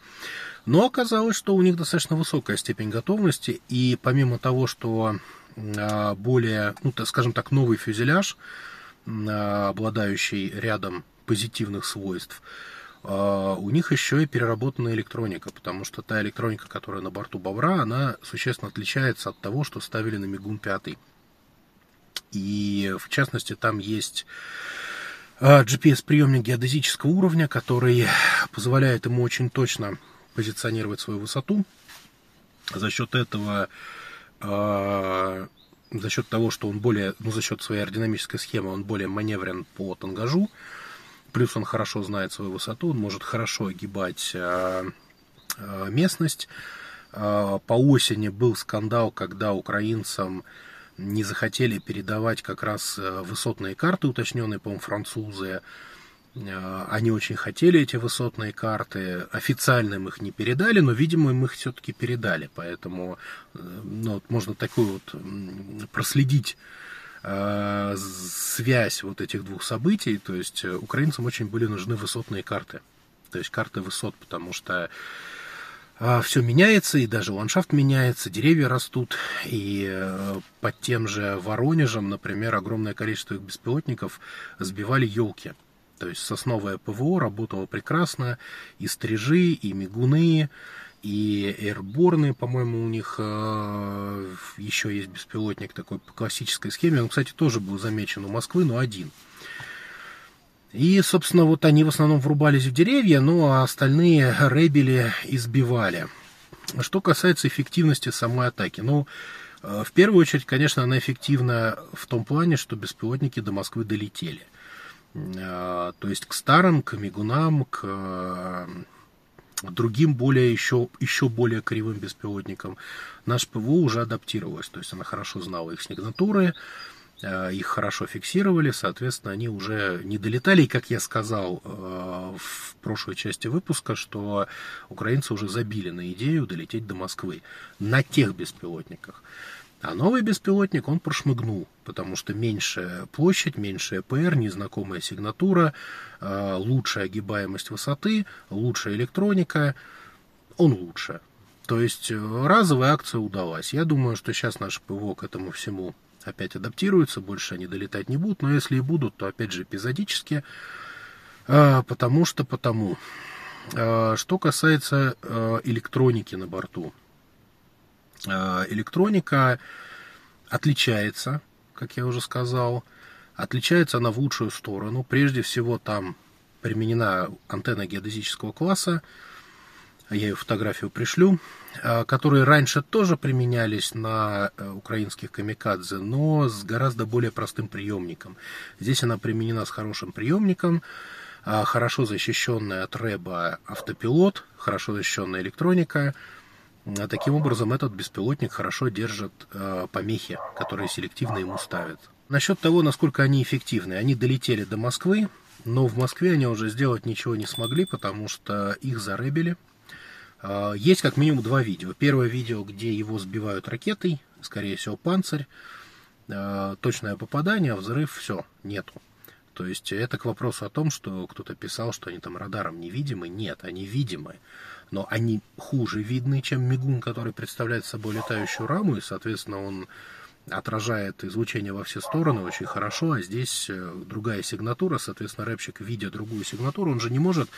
Но оказалось, что у них достаточно высокая степень готовности, и помимо того, что а, более, ну, скажем так, новый фюзеляж, а, обладающий рядом позитивных свойств, а, у них еще и переработанная электроника, потому что та электроника, которая на борту Бобра, она существенно отличается от того, что ставили на Мигун 5. И в частности там есть GPS-приемник геодезического уровня, который позволяет ему очень точно позиционировать свою высоту. За счет этого, э, за счет того, что он более, ну, за счет своей аэродинамической схемы, он более маневрен по тангажу, плюс он хорошо знает свою высоту, он может хорошо огибать э, э, местность. Э, по осени был скандал, когда украинцам не захотели передавать как раз высотные карты, уточненные, по-моему, французы, они очень хотели эти высотные карты, официально им их не передали, но, видимо, им их все-таки передали, поэтому ну, вот можно такую вот проследить связь вот этих двух событий, то есть э, украинцам очень были нужны высотные карты, то есть карты высот, потому что э, все меняется, и даже ландшафт меняется, деревья растут, и э, под тем же Воронежем, например, огромное количество их беспилотников сбивали елки, то есть сосновое ПВО работало прекрасно, и стрижи, и мигуны, и Airborne, по-моему, у них э, еще есть беспилотник такой по классической схеме. Он, кстати, тоже был замечен у Москвы, но один. И, собственно, вот они в основном врубались в деревья, ну а остальные ребели избивали. Что касается эффективности самой атаки, ну, э, в первую очередь, конечно, она эффективна в том плане, что беспилотники до Москвы долетели. А, то есть к старым, к мигунам, к э, другим более еще, еще более кривым беспилотникам наш ПВО уже адаптировалось. То есть она хорошо знала их сигнатуры, э, их хорошо фиксировали, соответственно, они уже не долетали. И, как я сказал э, в прошлой части выпуска, что украинцы уже забили на идею долететь до Москвы на тех беспилотниках. А новый беспилотник он прошмыгнул, потому что меньшая площадь, меньшая ПР, незнакомая сигнатура, а, лучшая огибаемость высоты, лучшая электроника, он лучше. То есть э, разовая акция удалась. Я думаю, что сейчас наш ПВО к этому всему опять адаптируется, больше они долетать не будут, но если и будут, то опять же эпизодически, а, потому что потому. Что касается электроники на борту. Электроника отличается, как я уже сказал, отличается она в лучшую сторону. Прежде всего там применена антенна геодезического класса, я ее фотографию пришлю, а, которые раньше тоже применялись на э, украинских камикадзе, но с гораздо более простым приемником. Здесь она применена с хорошим приемником, хорошо защищенная от рэба автопилот, хорошо защищенная электроника. А, таким образом, этот беспилотник хорошо держит помехи, которые селективно ему ставят. Насчет того, насколько они эффективны. Они долетели до Москвы, но в Москве они уже сделать ничего не смогли, потому что их заребили. А, есть как минимум два видео. Первое видео, где его сбивают ракетой, скорее всего, панцирь. А, точное попадание, взрыв, все, нету. То есть это к вопросу о том, что кто-то писал, что они там радаром невидимы. Нет, они видимы. Но они хуже видны, чем мигун, который представляет собой летающую раму, и, соответственно, он отражает излучение во все стороны очень хорошо, а здесь э, другая сигнатура, соответственно, рэпчик, видя другую сигнатуру, он же не может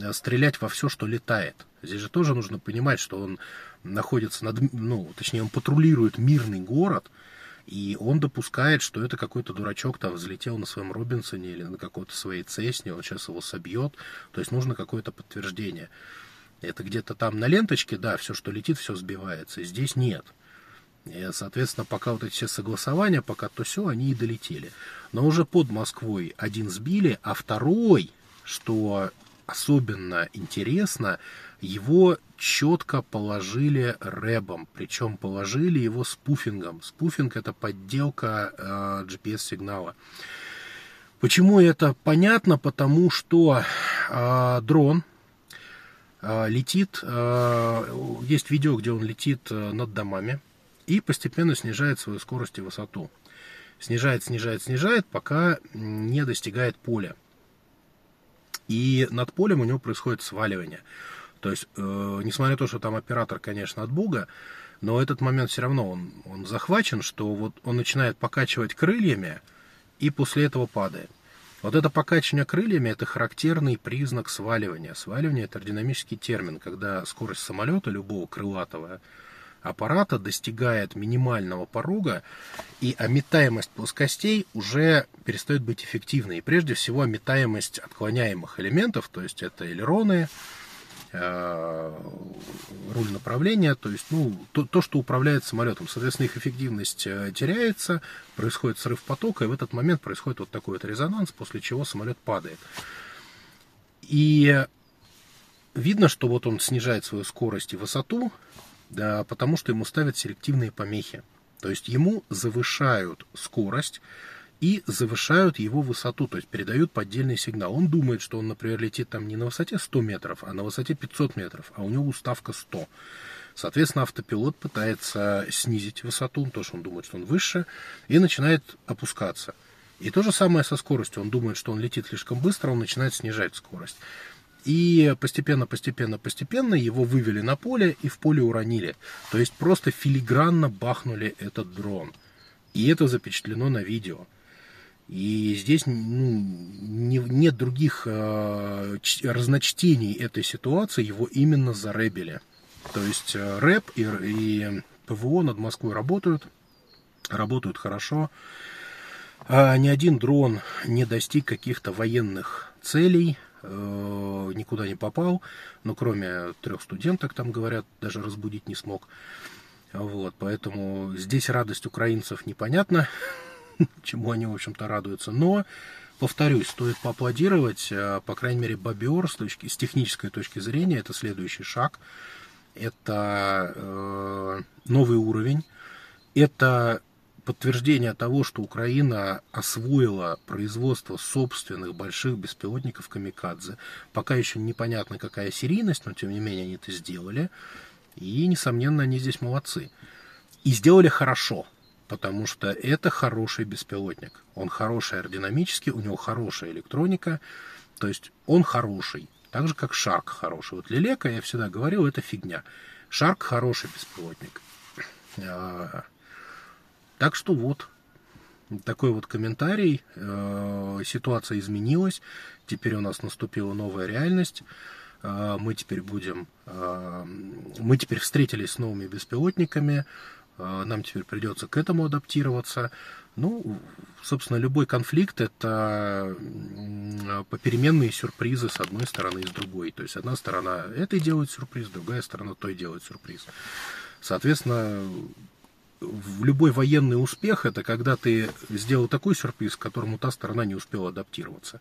Э, стрелять во все, что летает. Здесь же тоже нужно понимать, что он находится над, ну, точнее, он патрулирует мирный город, и он допускает, что это какой-то дурачок там взлетел на своем Робинсоне или на какой-то своей Цесне, он сейчас его собьет. То есть нужно какое-то подтверждение. Это где-то там на ленточке, да, все, что летит, все сбивается. Здесь нет. И, соответственно, пока вот эти все согласования, пока то все, они и долетели. Но уже под Москвой один сбили, а второй, что особенно интересно, его четко положили рэбом, причем положили его спуфингом. Спуфинг это подделка э, GPS-сигнала. Почему это понятно? Потому что э, дрон летит, э, есть видео, где он летит э, над домами и постепенно снижает свою скорость и высоту. Снижает, снижает, снижает, пока не достигает поля и над полем у него происходит сваливание. То есть, э, несмотря на то, что там оператор, конечно, от Бога, но этот момент все равно он, он захвачен, что вот он начинает покачивать крыльями и после этого падает. Вот это покачивание крыльями – это характерный признак сваливания. Сваливание – это аэродинамический термин, когда скорость самолета, любого крылатого, аппарата достигает минимального порога, и ометаемость плоскостей уже перестает быть эффективной. И прежде всего ометаемость отклоняемых элементов, то есть это элероны, руль направления, то есть ну, то, то, что управляет самолетом. Соответственно, их эффективность э, теряется, происходит срыв потока, и в этот момент происходит вот такой вот резонанс, после чего самолет падает. И видно, что вот он снижает свою скорость и высоту, да, потому что ему ставят селективные помехи. То есть ему завышают скорость и завышают его высоту, то есть передают поддельный сигнал. Он думает, что он, например, летит там не на высоте 100 метров, а на высоте 500 метров, а у него уставка 100. Соответственно, автопилот пытается снизить высоту, то, что он думает, что он выше, и начинает опускаться. И то же самое со скоростью. Он думает, что он летит слишком быстро, он начинает снижать скорость. И постепенно, постепенно, постепенно его вывели на поле и в поле уронили. То есть просто филигранно бахнули этот дрон. И это запечатлено на видео. И здесь ну, не, нет других э, разночтений этой ситуации, его именно зарэбили. То есть э, рэп и, и ПВО над Москвой работают, работают хорошо. А ни один дрон не достиг каких-то военных целей, Э, никуда не попал, но кроме трех студенток, там говорят, даже разбудить не смог. Вот, поэтому здесь радость украинцев непонятна, *laughs* чему они, в общем-то, радуются. Но, повторюсь, стоит поаплодировать, э, по крайней мере, бобер с, точки, с технической точки зрения, это следующий шаг. Это э, новый уровень. Это подтверждение того, что Украина освоила производство собственных больших беспилотников «Камикадзе». Пока еще непонятно, какая серийность, но тем не менее они это сделали. И, несомненно, они здесь молодцы. И сделали хорошо, потому что это хороший беспилотник. Он хороший аэродинамически, у него хорошая электроника, то есть он хороший. Так же, как Шарк хороший. Вот Лелека, я всегда говорил, это фигня. Шарк хороший беспилотник. А, так что вот, такой вот комментарий. Э, ситуация изменилась. Теперь у нас наступила новая реальность. Э, мы теперь будем... Э, мы теперь встретились с новыми беспилотниками. Нам теперь придется к этому адаптироваться. Ну, собственно, любой конфликт – это попеременные сюрпризы с одной стороны и с другой. То есть одна сторона этой делает сюрприз, другая сторона той делает сюрприз. Соответственно, в любой военный успех это когда ты сделал такой сюрприз, к которому та сторона не успела адаптироваться.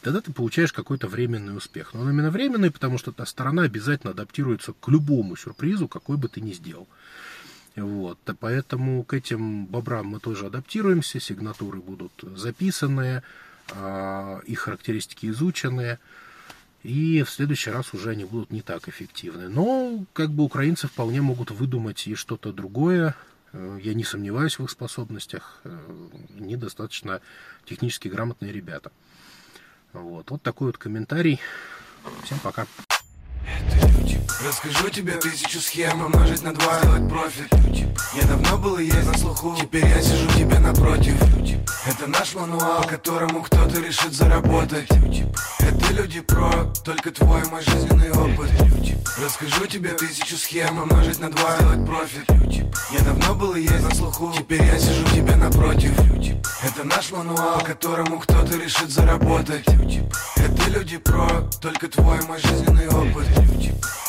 Тогда ты получаешь какой-то временный успех. Но он именно временный, потому что та сторона обязательно адаптируется к любому сюрпризу, какой бы ты ни сделал. Вот. Поэтому к этим бобрам мы тоже адаптируемся, сигнатуры будут записаны, а, их характеристики изучены, и в следующий раз уже они будут не так эффективны. Но как бы украинцы вполне могут выдумать и что-то другое, Э, я не сомневаюсь в их способностях. Э, они достаточно технически грамотные ребята. Вот, вот такой вот комментарий. Всем пока. Это люди. Расскажу тебе тысячу схем Умножить на два, сделать профит. Я давно был и есть на слуху Теперь я сижу тебе напротив. Это наш мануал, которому кто-то решит заработать. Это люди про, только твой мой жизненный опыт. Расскажу тебе тысячу схем Умножить на два, сделать профит. Я давно был и есть на слуху Теперь я сижу тебе напротив. Это наш мануал, которому кто-то решит заработать. Это люди про, только твой мой жизненный опыт Люди, бро.